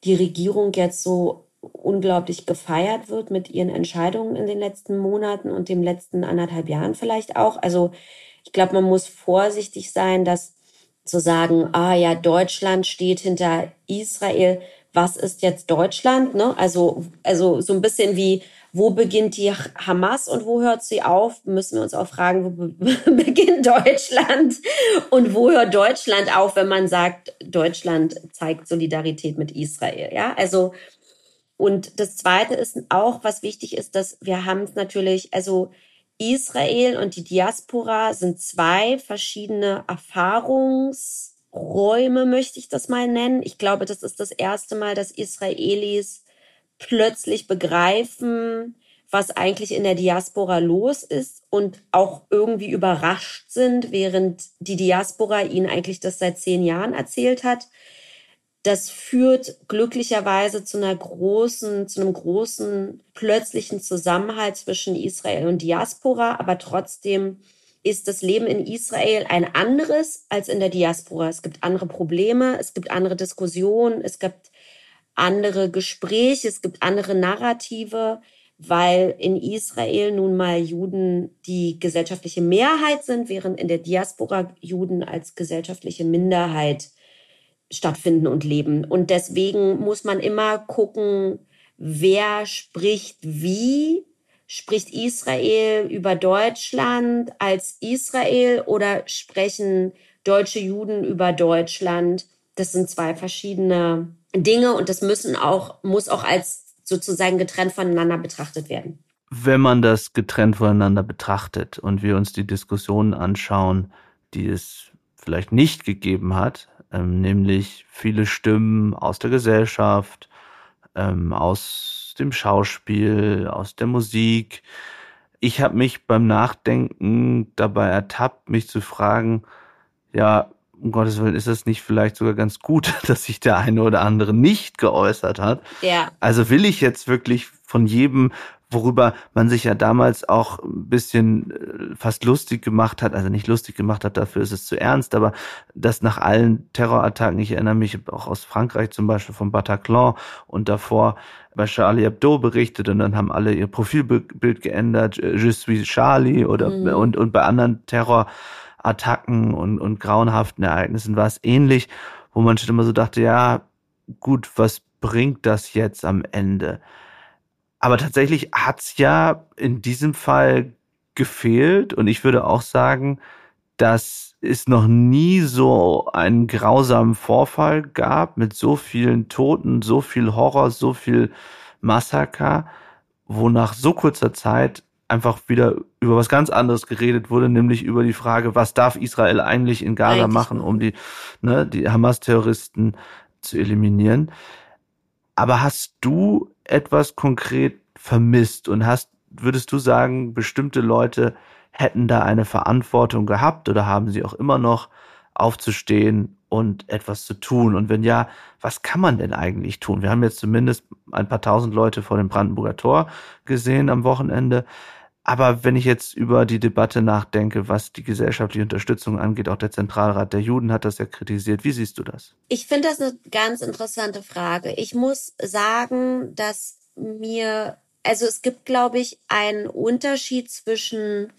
die Regierung jetzt so unglaublich gefeiert wird mit ihren Entscheidungen in den letzten Monaten und dem letzten anderthalb Jahren vielleicht auch. Also ich glaube, man muss vorsichtig sein, dass zu sagen, ah ja, Deutschland steht hinter Israel. Was ist jetzt Deutschland? Ne? Also, also so ein bisschen wie, wo beginnt die Hamas und wo hört sie auf? Müssen wir uns auch fragen, wo *laughs* beginnt Deutschland und wo hört Deutschland auf, wenn man sagt, Deutschland zeigt Solidarität mit Israel? Ja, also und das Zweite ist auch, was wichtig ist, dass wir haben es natürlich, also Israel und die Diaspora sind zwei verschiedene Erfahrungsräume, möchte ich das mal nennen. Ich glaube, das ist das erste Mal, dass Israelis plötzlich begreifen, was eigentlich in der Diaspora los ist und auch irgendwie überrascht sind, während die Diaspora ihnen eigentlich das seit zehn Jahren erzählt hat. Das führt glücklicherweise zu einer großen, zu einem großen plötzlichen Zusammenhalt zwischen Israel und Diaspora, aber trotzdem ist das Leben in Israel ein anderes als in der Diaspora. Es gibt andere Probleme, es gibt andere Diskussionen, es gibt andere Gespräche, es gibt andere Narrative, weil in Israel nun mal Juden die gesellschaftliche Mehrheit sind, während in der Diaspora Juden als gesellschaftliche Minderheit stattfinden und leben. Und deswegen muss man immer gucken, wer spricht wie. Spricht Israel über Deutschland als Israel oder sprechen deutsche Juden über Deutschland? Das sind zwei verschiedene Dinge und das müssen auch, muss auch als sozusagen getrennt voneinander betrachtet werden. Wenn man das getrennt voneinander betrachtet und wir uns die Diskussionen anschauen, die es vielleicht nicht gegeben hat, ähm, nämlich viele Stimmen aus der Gesellschaft, ähm, aus dem Schauspiel, aus der Musik. Ich habe mich beim Nachdenken dabei ertappt, mich zu fragen, ja, um Gottes Willen, ist es nicht vielleicht sogar ganz gut, *laughs* dass sich der eine oder andere nicht geäußert hat? Ja. Also will ich jetzt wirklich von jedem worüber man sich ja damals auch ein bisschen äh, fast lustig gemacht hat, also nicht lustig gemacht hat, dafür ist es zu ernst, aber das nach allen Terrorattacken, ich erinnere mich auch aus Frankreich zum Beispiel vom Bataclan und davor bei Charlie Hebdo berichtet und dann haben alle ihr Profilbild geändert, äh, Je suis Charlie oder mhm. und, und bei anderen Terrorattacken und, und grauenhaften Ereignissen war es ähnlich, wo man schon immer so dachte, ja, gut, was bringt das jetzt am Ende? Aber tatsächlich hat's ja in diesem Fall gefehlt und ich würde auch sagen, dass es noch nie so einen grausamen Vorfall gab mit so vielen Toten, so viel Horror, so viel Massaker, wo nach so kurzer Zeit einfach wieder über was ganz anderes geredet wurde, nämlich über die Frage, was darf Israel eigentlich in Gaza eigentlich. machen, um die, ne, die Hamas-Terroristen zu eliminieren. Aber hast du etwas konkret vermisst und hast, würdest du sagen, bestimmte Leute hätten da eine Verantwortung gehabt oder haben sie auch immer noch aufzustehen und etwas zu tun? Und wenn ja, was kann man denn eigentlich tun? Wir haben jetzt zumindest ein paar tausend Leute vor dem Brandenburger Tor gesehen am Wochenende. Aber wenn ich jetzt über die Debatte nachdenke, was die gesellschaftliche Unterstützung angeht, auch der Zentralrat der Juden hat das ja kritisiert. Wie siehst du das? Ich finde das eine ganz interessante Frage. Ich muss sagen, dass mir, also es gibt, glaube ich, einen Unterschied zwischen,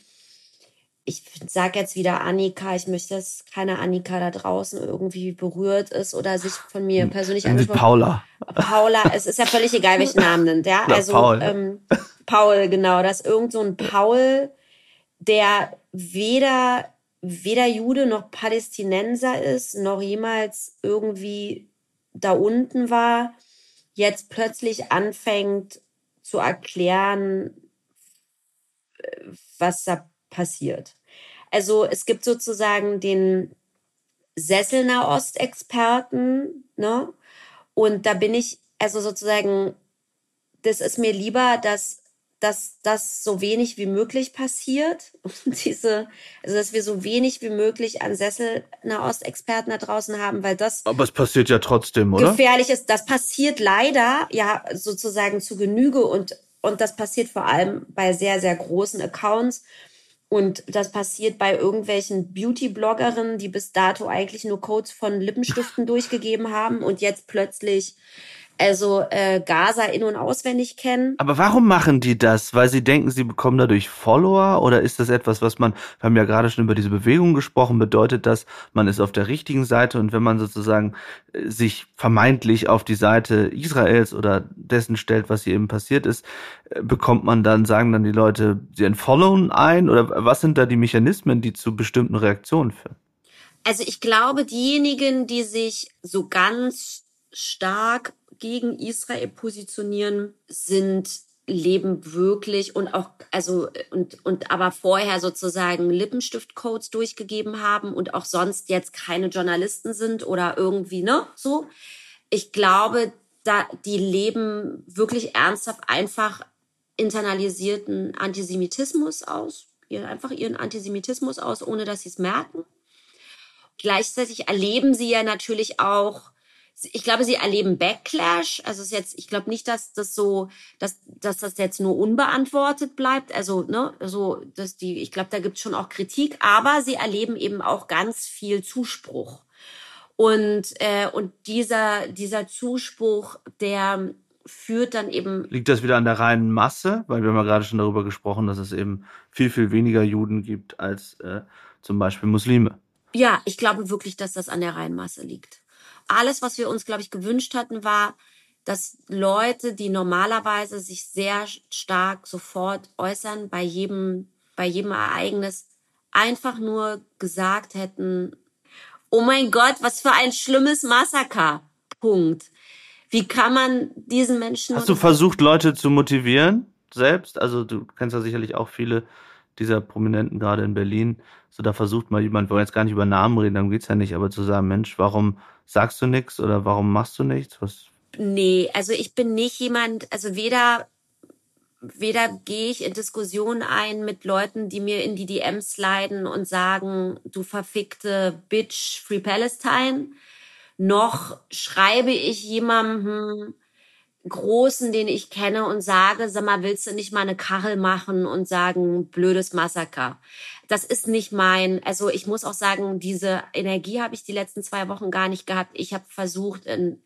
ich sage jetzt wieder Annika, ich möchte, dass keine Annika da draußen irgendwie berührt ist oder sich von mir hm. persönlich angesprochen. Paula. Paula, es ist ja völlig egal, welchen Namen nennt, ja. ja also Paul. Ähm, Paul, genau, dass irgend so ein Paul, der weder weder Jude noch Palästinenser ist, noch jemals irgendwie da unten war, jetzt plötzlich anfängt zu erklären, was da passiert. Also es gibt sozusagen den Sesselner Ostexperten, ne? Und da bin ich also sozusagen, das ist mir lieber, dass dass das so wenig wie möglich passiert. *laughs* Und diese, also dass wir so wenig wie möglich an Sessel Nahostexperten da draußen haben, weil das. Aber es passiert ja trotzdem, oder? Gefährlich ist. Das passiert leider ja sozusagen zu Genüge und, und das passiert vor allem bei sehr, sehr großen Accounts. Und das passiert bei irgendwelchen Beauty-Bloggerinnen, die bis dato eigentlich nur Codes von Lippenstiften *laughs* durchgegeben haben und jetzt plötzlich also äh, Gaza in- und auswendig kennen. Aber warum machen die das? Weil sie denken, sie bekommen dadurch Follower? Oder ist das etwas, was man, wir haben ja gerade schon über diese Bewegung gesprochen, bedeutet das, man ist auf der richtigen Seite und wenn man sozusagen äh, sich vermeintlich auf die Seite Israels oder dessen stellt, was hier eben passiert ist, äh, bekommt man dann, sagen dann die Leute, sie entfollowen ein? Oder was sind da die Mechanismen, die zu bestimmten Reaktionen führen? Also ich glaube, diejenigen, die sich so ganz stark gegen Israel positionieren, sind leben wirklich und auch also und und aber vorher sozusagen Lippenstiftcodes durchgegeben haben und auch sonst jetzt keine Journalisten sind oder irgendwie ne so. Ich glaube da die leben wirklich ernsthaft einfach internalisierten Antisemitismus aus einfach ihren Antisemitismus aus ohne dass sie es merken. Gleichzeitig erleben sie ja natürlich auch ich glaube, sie erleben Backlash. Also es ist jetzt, ich glaube nicht, dass das so, dass, dass das jetzt nur unbeantwortet bleibt. Also, ne, so, dass die, ich glaube, da gibt es schon auch Kritik, aber sie erleben eben auch ganz viel Zuspruch. Und, äh, und dieser, dieser Zuspruch, der führt dann eben. Liegt das wieder an der reinen Masse? Weil wir haben ja gerade schon darüber gesprochen, dass es eben viel, viel weniger Juden gibt als äh, zum Beispiel Muslime. Ja, ich glaube wirklich, dass das an der reinen Masse liegt alles, was wir uns, glaube ich, gewünscht hatten, war, dass Leute, die normalerweise sich sehr stark sofort äußern bei jedem, bei jedem Ereignis, einfach nur gesagt hätten, oh mein Gott, was für ein schlimmes Massaker. Punkt. Wie kann man diesen Menschen. Hast du versucht, Leute zu motivieren selbst? Also du kennst ja sicherlich auch viele dieser Prominenten gerade in Berlin. So da versucht mal jemand, wir wollen jetzt gar nicht über Namen reden, darum geht's ja nicht, aber zu sagen, Mensch, warum sagst du nichts oder warum machst du nichts? Was? Nee, also ich bin nicht jemand, also weder weder gehe ich in Diskussionen ein mit Leuten, die mir in die DMs sliden und sagen, du verfickte Bitch, Free Palestine, noch schreibe ich jemandem Großen, den ich kenne und sage, sag mal, willst du nicht mal eine Kachel machen und sagen, blödes Massaker? Das ist nicht mein, also ich muss auch sagen, diese Energie habe ich die letzten zwei Wochen gar nicht gehabt. Ich habe versucht, in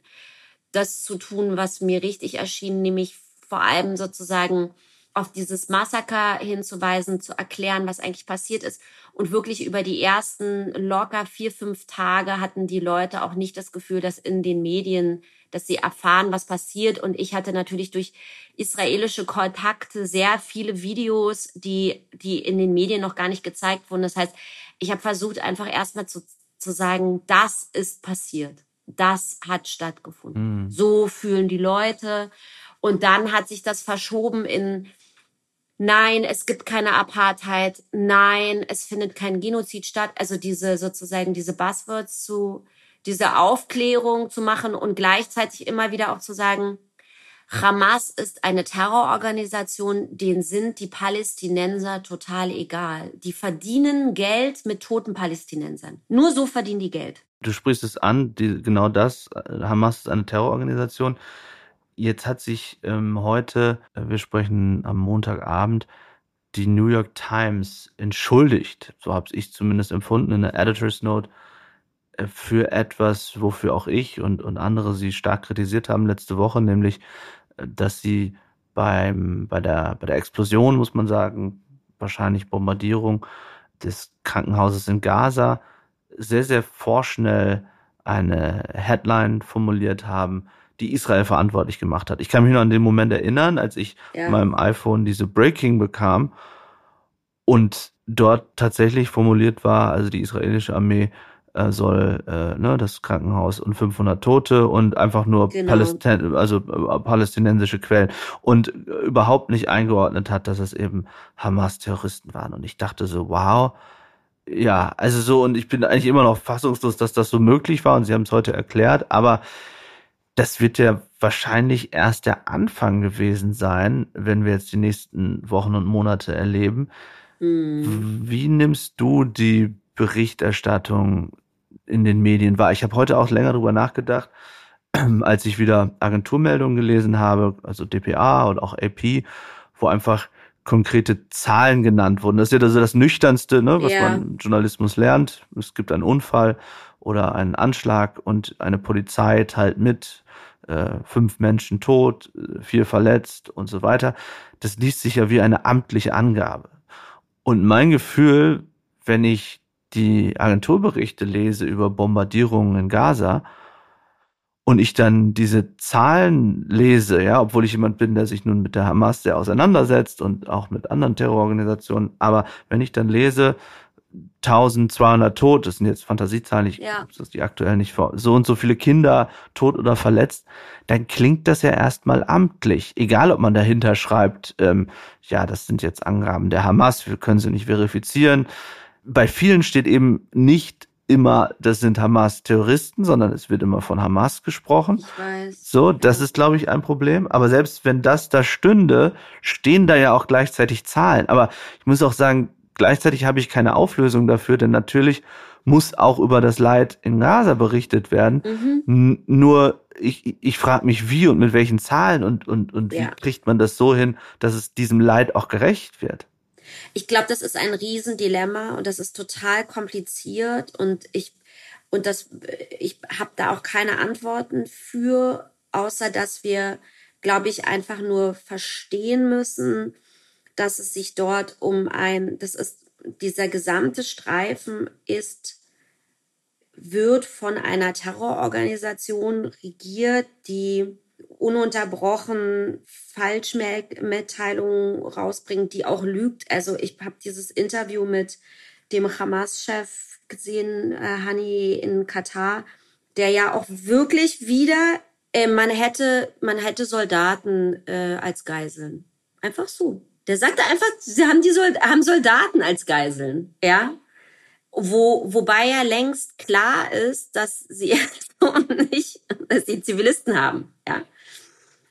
das zu tun, was mir richtig erschien, nämlich vor allem sozusagen auf dieses Massaker hinzuweisen, zu erklären, was eigentlich passiert ist. Und wirklich über die ersten locker vier, fünf Tage hatten die Leute auch nicht das Gefühl, dass in den Medien, dass sie erfahren, was passiert. Und ich hatte natürlich durch israelische Kontakte sehr viele Videos, die, die in den Medien noch gar nicht gezeigt wurden. Das heißt, ich habe versucht, einfach erstmal zu, zu sagen, das ist passiert. Das hat stattgefunden. Mhm. So fühlen die Leute. Und dann hat sich das verschoben in, nein, es gibt keine Apartheid, nein, es findet kein Genozid statt. Also diese sozusagen diese Buzzwords zu, diese Aufklärung zu machen und gleichzeitig immer wieder auch zu sagen, Hamas ist eine Terrororganisation, denen sind die Palästinenser total egal. Die verdienen Geld mit toten Palästinensern. Nur so verdienen die Geld. Du sprichst es an, die, genau das. Hamas ist eine Terrororganisation. Jetzt hat sich ähm, heute, äh, wir sprechen am Montagabend, die New York Times entschuldigt, so habe ich zumindest empfunden in der Editor's Note, für etwas, wofür auch ich und, und andere sie stark kritisiert haben letzte Woche, nämlich, äh, dass sie beim, bei, der, bei der Explosion, muss man sagen, wahrscheinlich Bombardierung des Krankenhauses in Gaza, sehr, sehr vorschnell eine Headline formuliert haben, die Israel verantwortlich gemacht hat. Ich kann mich nur an den Moment erinnern, als ich ja. meinem iPhone diese Breaking bekam und dort tatsächlich formuliert war, also die israelische Armee äh, soll äh, ne, das Krankenhaus und 500 Tote und einfach nur genau. Palästin also äh, palästinensische Quellen und äh, überhaupt nicht eingeordnet hat, dass es eben Hamas-Terroristen waren. Und ich dachte so, wow, ja, also so, und ich bin eigentlich immer noch fassungslos, dass das so möglich war und Sie haben es heute erklärt, aber das wird ja wahrscheinlich erst der Anfang gewesen sein, wenn wir jetzt die nächsten Wochen und Monate erleben. Mhm. Wie nimmst du die Berichterstattung in den Medien wahr? Ich habe heute auch länger drüber nachgedacht, *clears throat* als ich wieder Agenturmeldungen gelesen habe, also DPA und auch AP, wo einfach konkrete Zahlen genannt wurden. Das ist ja also das Nüchternste, ne, was ja. man im Journalismus lernt. Es gibt einen Unfall oder einen Anschlag und eine Polizei teilt mit, äh, fünf Menschen tot, vier verletzt und so weiter. Das liest sich ja wie eine amtliche Angabe. Und mein Gefühl, wenn ich die Agenturberichte lese über Bombardierungen in Gaza und ich dann diese Zahlen lese, ja, obwohl ich jemand bin, der sich nun mit der Hamas sehr auseinandersetzt und auch mit anderen Terrororganisationen, aber wenn ich dann lese, 1200 tot, das sind jetzt Fantasiezahlen, ich ja. das die aktuell nicht vor, so und so viele Kinder tot oder verletzt, dann klingt das ja erstmal amtlich. Egal, ob man dahinter schreibt, ähm, ja, das sind jetzt Angaben der Hamas, wir können sie nicht verifizieren. Bei vielen steht eben nicht immer, das sind Hamas-Terroristen, sondern es wird immer von Hamas gesprochen. Ich weiß. So, das ja. ist, glaube ich, ein Problem. Aber selbst wenn das da stünde, stehen da ja auch gleichzeitig Zahlen. Aber ich muss auch sagen, gleichzeitig habe ich keine Auflösung dafür, denn natürlich muss auch über das Leid in Gaza berichtet werden. Mhm. Nur ich, ich frage mich, wie und mit welchen Zahlen und, und, und ja. wie kriegt man das so hin, dass es diesem Leid auch gerecht wird? Ich glaube, das ist ein Riesendilemma und das ist total kompliziert und ich und das ich habe da auch keine Antworten für, außer dass wir, glaube ich, einfach nur verstehen müssen, dass es sich dort um ein, das ist, dieser gesamte Streifen ist, wird von einer Terrororganisation regiert, die ununterbrochen Falschmitteilungen rausbringt, die auch lügt. Also ich habe dieses Interview mit dem Hamas-Chef gesehen, äh, Hani in Katar, der ja auch wirklich wieder, äh, man hätte, man hätte Soldaten äh, als Geiseln. Einfach so. Der sagte einfach, sie haben die Sold haben Soldaten als Geiseln, ja. Wo, wobei ja längst klar ist, dass sie *laughs* *laughs* nicht, dass sie Zivilisten haben, ja.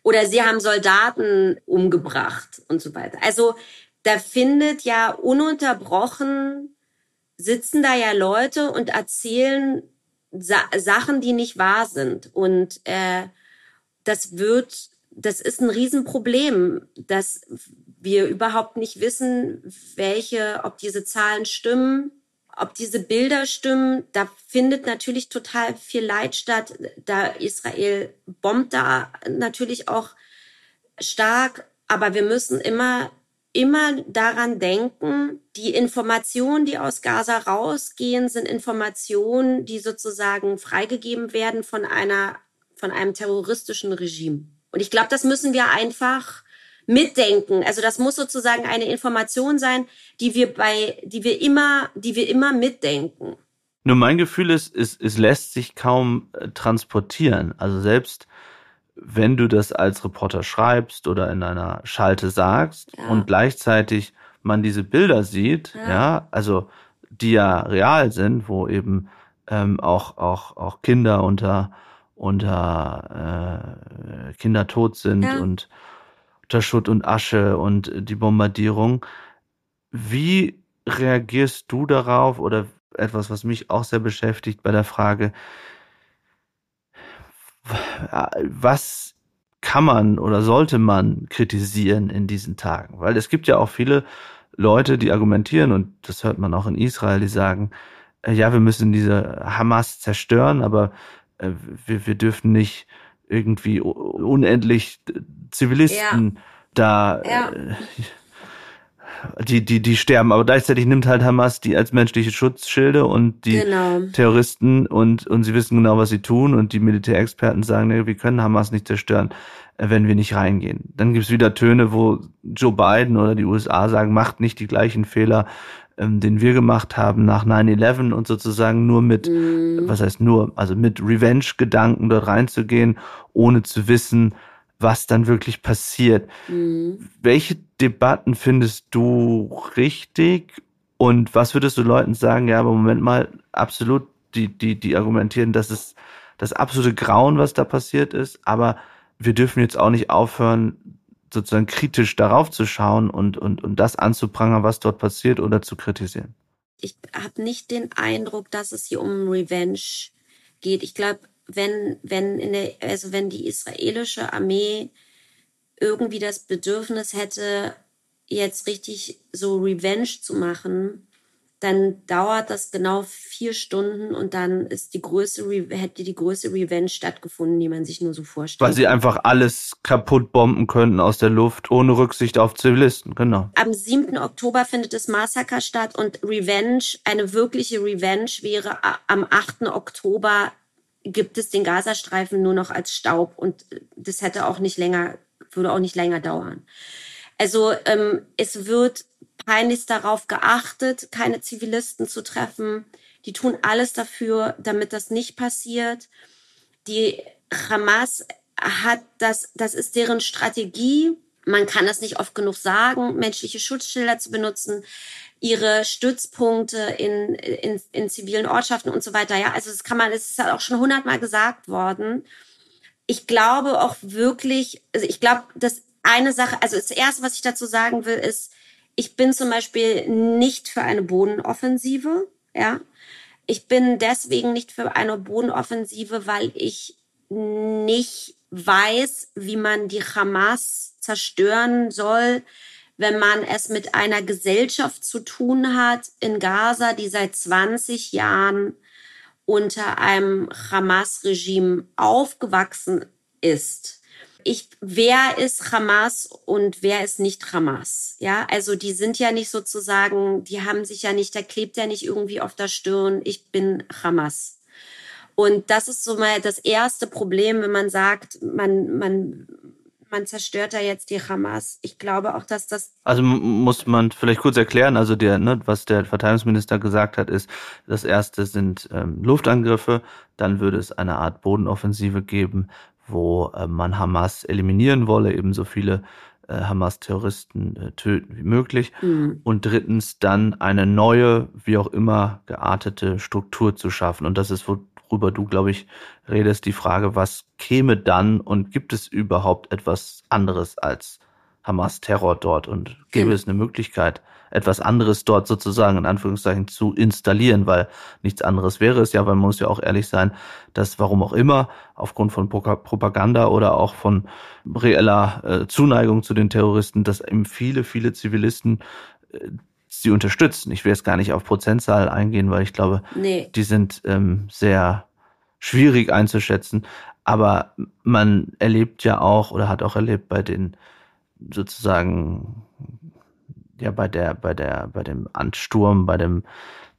Oder sie haben Soldaten umgebracht und so weiter. Also da findet ja ununterbrochen, sitzen da ja Leute und erzählen Sa Sachen, die nicht wahr sind. Und äh, das wird, das ist ein Riesenproblem, dass wir überhaupt nicht wissen, welche, ob diese Zahlen stimmen, ob diese Bilder stimmen. Da findet natürlich total viel Leid statt. Da Israel bombt da natürlich auch stark. Aber wir müssen immer immer daran denken, die Informationen, die aus Gaza rausgehen, sind Informationen, die sozusagen freigegeben werden von einer, von einem terroristischen Regime. Und ich glaube, das müssen wir einfach mitdenken. Also das muss sozusagen eine Information sein, die wir bei, die wir immer, die wir immer mitdenken. Nur mein Gefühl ist, es, es lässt sich kaum äh, transportieren. Also selbst wenn du das als Reporter schreibst oder in einer Schalte sagst ja. und gleichzeitig man diese Bilder sieht, ja, ja also die ja real sind, wo eben ähm, auch auch auch Kinder unter unter äh, Kinder tot sind ja. und unter Schutt und Asche und die Bombardierung. Wie reagierst du darauf oder etwas, was mich auch sehr beschäftigt bei der Frage, was kann man oder sollte man kritisieren in diesen Tagen? Weil es gibt ja auch viele Leute, die argumentieren, und das hört man auch in Israel, die sagen, äh, ja, wir müssen diese Hamas zerstören, aber äh, wir, wir dürfen nicht irgendwie unendlich Zivilisten ja. da ja. Äh, die, die, die sterben. Aber gleichzeitig nimmt halt Hamas die als menschliche Schutzschilde und die genau. Terroristen und, und sie wissen genau, was sie tun und die Militärexperten sagen, nee, wir können Hamas nicht zerstören, äh, wenn wir nicht reingehen. Dann gibt's wieder Töne, wo Joe Biden oder die USA sagen, macht nicht die gleichen Fehler, ähm, den wir gemacht haben nach 9-11 und sozusagen nur mit, mhm. was heißt nur, also mit Revenge-Gedanken dort reinzugehen, ohne zu wissen, was dann wirklich passiert. Mhm. Welche Debatten findest du richtig und was würdest du Leuten sagen? Ja, aber Moment mal, absolut, die, die, die argumentieren, das ist das absolute Grauen, was da passiert ist, aber wir dürfen jetzt auch nicht aufhören, sozusagen kritisch darauf zu schauen und, und, und das anzuprangern, was dort passiert oder zu kritisieren. Ich habe nicht den Eindruck, dass es hier um Revenge geht. Ich glaube, wenn, wenn, in der, also wenn die israelische Armee irgendwie das Bedürfnis hätte, jetzt richtig so Revenge zu machen, dann dauert das genau vier Stunden und dann ist die größte hätte die größte Revenge stattgefunden, die man sich nur so vorstellt. Weil sie einfach alles kaputt bomben könnten aus der Luft, ohne Rücksicht auf Zivilisten, genau. Am 7. Oktober findet das Massaker statt und Revenge, eine wirkliche Revenge wäre am 8. Oktober gibt es den Gazastreifen nur noch als Staub und das hätte auch nicht länger, würde auch nicht länger dauern. Also ähm, es wird peinlichst darauf geachtet, keine Zivilisten zu treffen. Die tun alles dafür, damit das nicht passiert. Die Hamas hat das, das ist deren Strategie. Man kann das nicht oft genug sagen, menschliche Schutzschilder zu benutzen ihre Stützpunkte in, in, in zivilen Ortschaften und so weiter. Ja, also das kann man, es ist halt auch schon hundertmal gesagt worden. Ich glaube auch wirklich, also ich glaube, dass eine Sache, also das erste, was ich dazu sagen will, ist, ich bin zum Beispiel nicht für eine Bodenoffensive, ja. Ich bin deswegen nicht für eine Bodenoffensive, weil ich nicht weiß, wie man die Hamas zerstören soll, wenn man es mit einer Gesellschaft zu tun hat in Gaza, die seit 20 Jahren unter einem Hamas-Regime aufgewachsen ist. Ich, wer ist Hamas und wer ist nicht Hamas? Ja, also die sind ja nicht sozusagen, die haben sich ja nicht, da klebt ja nicht irgendwie auf der Stirn, ich bin Hamas. Und das ist so mal das erste Problem, wenn man sagt, man, man man zerstört da jetzt die Hamas. Ich glaube auch, dass das. Also muss man vielleicht kurz erklären, also der, ne, was der Verteidigungsminister gesagt hat, ist, das erste sind ähm, Luftangriffe, dann würde es eine Art Bodenoffensive geben, wo äh, man Hamas eliminieren wolle, eben so viele äh, Hamas-Terroristen äh, töten wie möglich. Mhm. Und drittens dann eine neue, wie auch immer geartete Struktur zu schaffen. Und das ist, wo worüber du, glaube ich, redest, die Frage, was käme dann und gibt es überhaupt etwas anderes als Hamas-Terror dort und gäbe mhm. es eine Möglichkeit, etwas anderes dort sozusagen in Anführungszeichen zu installieren, weil nichts anderes wäre es ja, weil man muss ja auch ehrlich sein, dass warum auch immer, aufgrund von Propaganda oder auch von reeller äh, Zuneigung zu den Terroristen, dass eben viele, viele Zivilisten äh, sie unterstützen. Ich will jetzt gar nicht auf Prozentzahl eingehen, weil ich glaube, nee. die sind ähm, sehr schwierig einzuschätzen. Aber man erlebt ja auch oder hat auch erlebt bei den sozusagen ja bei der bei der bei dem Ansturm, bei dem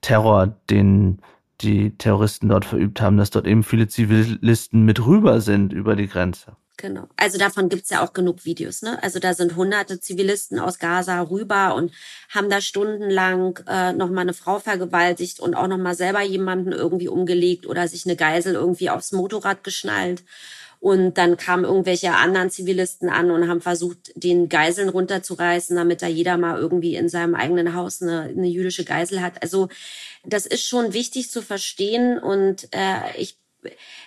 Terror, den die Terroristen dort verübt haben, dass dort eben viele Zivilisten mit rüber sind über die Grenze. Genau. Also davon gibt's ja auch genug Videos. Ne? Also da sind hunderte Zivilisten aus Gaza rüber und haben da stundenlang äh, nochmal eine Frau vergewaltigt und auch nochmal selber jemanden irgendwie umgelegt oder sich eine Geisel irgendwie aufs Motorrad geschnallt. Und dann kamen irgendwelche anderen Zivilisten an und haben versucht, den Geiseln runterzureißen, damit da jeder mal irgendwie in seinem eigenen Haus eine, eine jüdische Geisel hat. Also das ist schon wichtig zu verstehen. Und äh, ich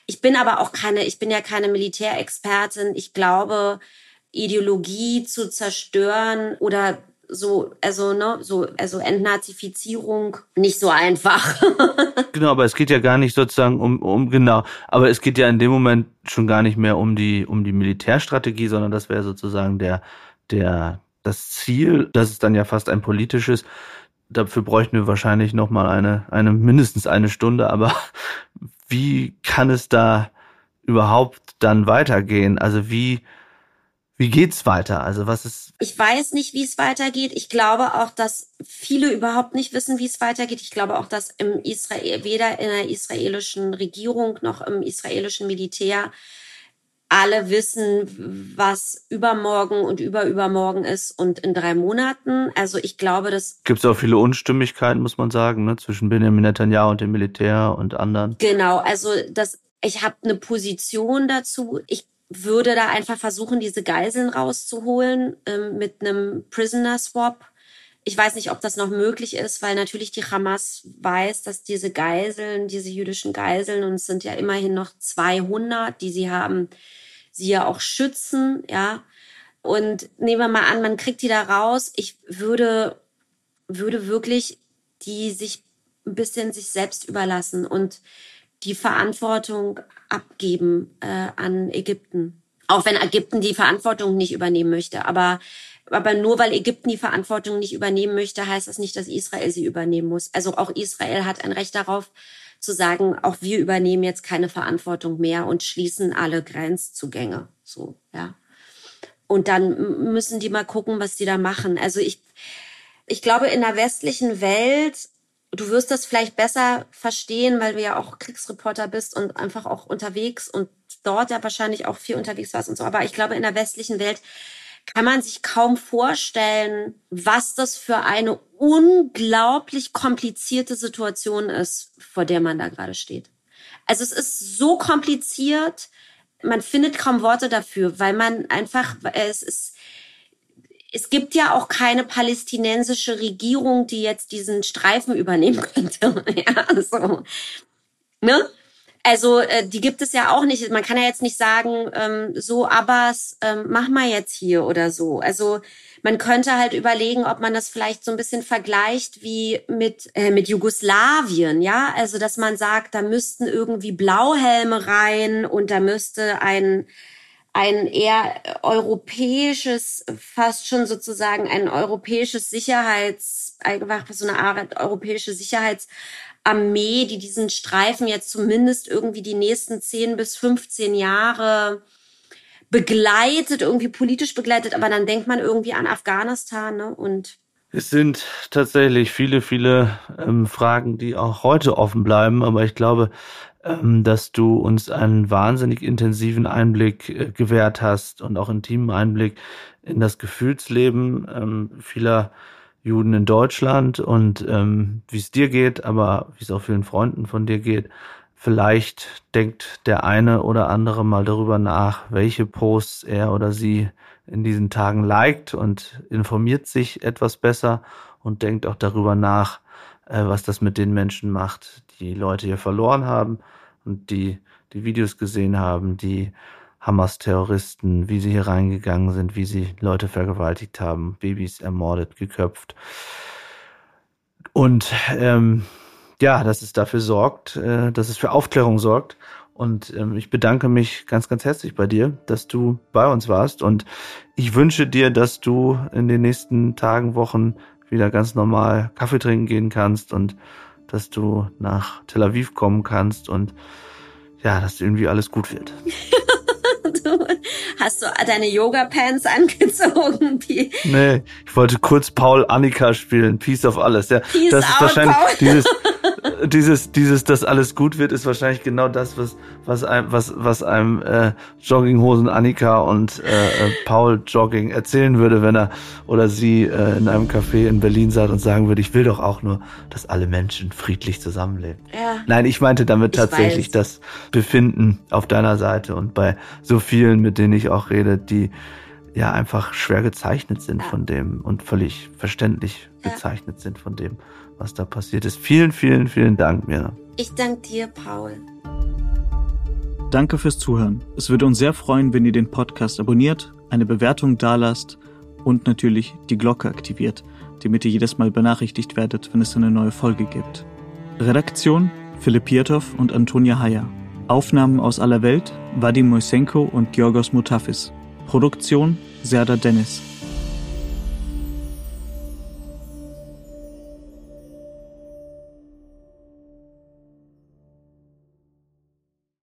ich bin aber auch keine, ich bin ja keine Militärexpertin. Ich glaube, Ideologie zu zerstören oder so, also, ne, so, also Entnazifizierung nicht so einfach. *laughs* genau, aber es geht ja gar nicht sozusagen um, um, genau, aber es geht ja in dem Moment schon gar nicht mehr um die, um die Militärstrategie, sondern das wäre sozusagen der, der, das Ziel, das ist dann ja fast ein politisches. Dafür bräuchten wir wahrscheinlich nochmal eine, eine, mindestens eine Stunde, aber *laughs* wie kann es da überhaupt dann weitergehen? Also wie, wie geht's weiter? Also was ist? Ich weiß nicht, wie es weitergeht. Ich glaube auch, dass viele überhaupt nicht wissen, wie es weitergeht. Ich glaube auch, dass im Israel, weder in der israelischen Regierung noch im israelischen Militär alle wissen, was übermorgen und überübermorgen ist und in drei Monaten. Also ich glaube, das gibt es auch viele Unstimmigkeiten, muss man sagen, ne, zwischen Benjamin Netanyahu und dem Militär und anderen. Genau, also das, ich habe eine Position dazu. Ich würde da einfach versuchen, diese Geiseln rauszuholen ähm, mit einem Prisoner Swap. Ich weiß nicht, ob das noch möglich ist, weil natürlich die Hamas weiß, dass diese Geiseln, diese jüdischen Geiseln, und es sind ja immerhin noch 200, die sie haben, sie ja auch schützen, ja. Und nehmen wir mal an, man kriegt die da raus. Ich würde, würde wirklich die sich ein bisschen sich selbst überlassen und die Verantwortung abgeben äh, an Ägypten. Auch wenn Ägypten die Verantwortung nicht übernehmen möchte. Aber, aber nur weil Ägypten die Verantwortung nicht übernehmen möchte, heißt das nicht, dass Israel sie übernehmen muss. Also auch Israel hat ein Recht darauf, zu sagen, auch wir übernehmen jetzt keine Verantwortung mehr und schließen alle Grenzzugänge. So, ja. Und dann müssen die mal gucken, was die da machen. Also ich, ich glaube, in der westlichen Welt, du wirst das vielleicht besser verstehen, weil du ja auch Kriegsreporter bist und einfach auch unterwegs und dort ja wahrscheinlich auch viel unterwegs warst und so. Aber ich glaube, in der westlichen Welt kann man sich kaum vorstellen, was das für eine unglaublich komplizierte Situation ist, vor der man da gerade steht. Also es ist so kompliziert, man findet kaum Worte dafür, weil man einfach, es ist, es gibt ja auch keine palästinensische Regierung, die jetzt diesen Streifen übernehmen könnte. *laughs* ja, so. Ne? Also äh, die gibt es ja auch nicht. Man kann ja jetzt nicht sagen, ähm, so Abbas, ähm, mach mal jetzt hier oder so. Also man könnte halt überlegen, ob man das vielleicht so ein bisschen vergleicht wie mit äh, mit Jugoslawien, ja. Also dass man sagt, da müssten irgendwie Blauhelme rein und da müsste ein ein eher europäisches, fast schon sozusagen ein europäisches Sicherheits, einfach so eine Art europäische Sicherheits Armee, die diesen Streifen jetzt zumindest irgendwie die nächsten 10 bis 15 Jahre begleitet, irgendwie politisch begleitet, aber dann denkt man irgendwie an Afghanistan ne? und es sind tatsächlich viele, viele ähm, Fragen, die auch heute offen bleiben, aber ich glaube, dass du uns einen wahnsinnig intensiven Einblick äh, gewährt hast und auch intimen Einblick in das Gefühlsleben ähm, vieler Juden in Deutschland und ähm, wie es dir geht, aber wie es auch vielen Freunden von dir geht. Vielleicht denkt der eine oder andere mal darüber nach, welche Posts er oder sie in diesen Tagen liked und informiert sich etwas besser und denkt auch darüber nach, äh, was das mit den Menschen macht, die Leute hier verloren haben. Und die die Videos gesehen haben, die Hamas-Terroristen, wie sie hier reingegangen sind, wie sie Leute vergewaltigt haben, Babys ermordet, geköpft. Und ähm, ja, dass es dafür sorgt, äh, dass es für Aufklärung sorgt. Und ähm, ich bedanke mich ganz, ganz herzlich bei dir, dass du bei uns warst. Und ich wünsche dir, dass du in den nächsten Tagen, Wochen wieder ganz normal Kaffee trinken gehen kannst und dass du nach Tel Aviv kommen kannst und ja, dass irgendwie alles gut wird. *laughs* du, hast du deine Yoga-Pants angezogen? Die nee, ich wollte kurz Paul Annika spielen. Peace of alles. Ja, Peace das ist wahrscheinlich Paul. dieses, *laughs* dieses, dieses, dass alles gut wird, ist wahrscheinlich genau das, was, was einem, was, was einem äh, Jogginghosen Annika und äh, äh, Paul Jogging erzählen würde, wenn er oder sie äh, in einem Café in Berlin saß und sagen würde, ich will doch auch nur, dass alle Menschen friedlich zusammenleben. Ja. Nein, ich meinte damit Ich tatsächlich weiß. das Befinden auf deiner Seite und bei so vielen, mit denen ich auch rede, die ja einfach schwer gezeichnet sind Ja. von dem und völlig verständlich Ja. gezeichnet sind von dem, was da passiert ist. Vielen, vielen, vielen Dank, Mira. Ich danke dir, Paul. Danke fürs Zuhören. Es würde uns sehr freuen, wenn ihr den Podcast abonniert, eine Bewertung dalasst und natürlich die Glocke aktiviert, damit ihr jedes Mal benachrichtigt werdet, wenn es eine neue Folge gibt. Redaktion Philipp Pietow und Antonia Heyer. Aufnahmen aus aller Welt Vadim Moisenko und Georgos Mutafis. Produktion Serda Dennis.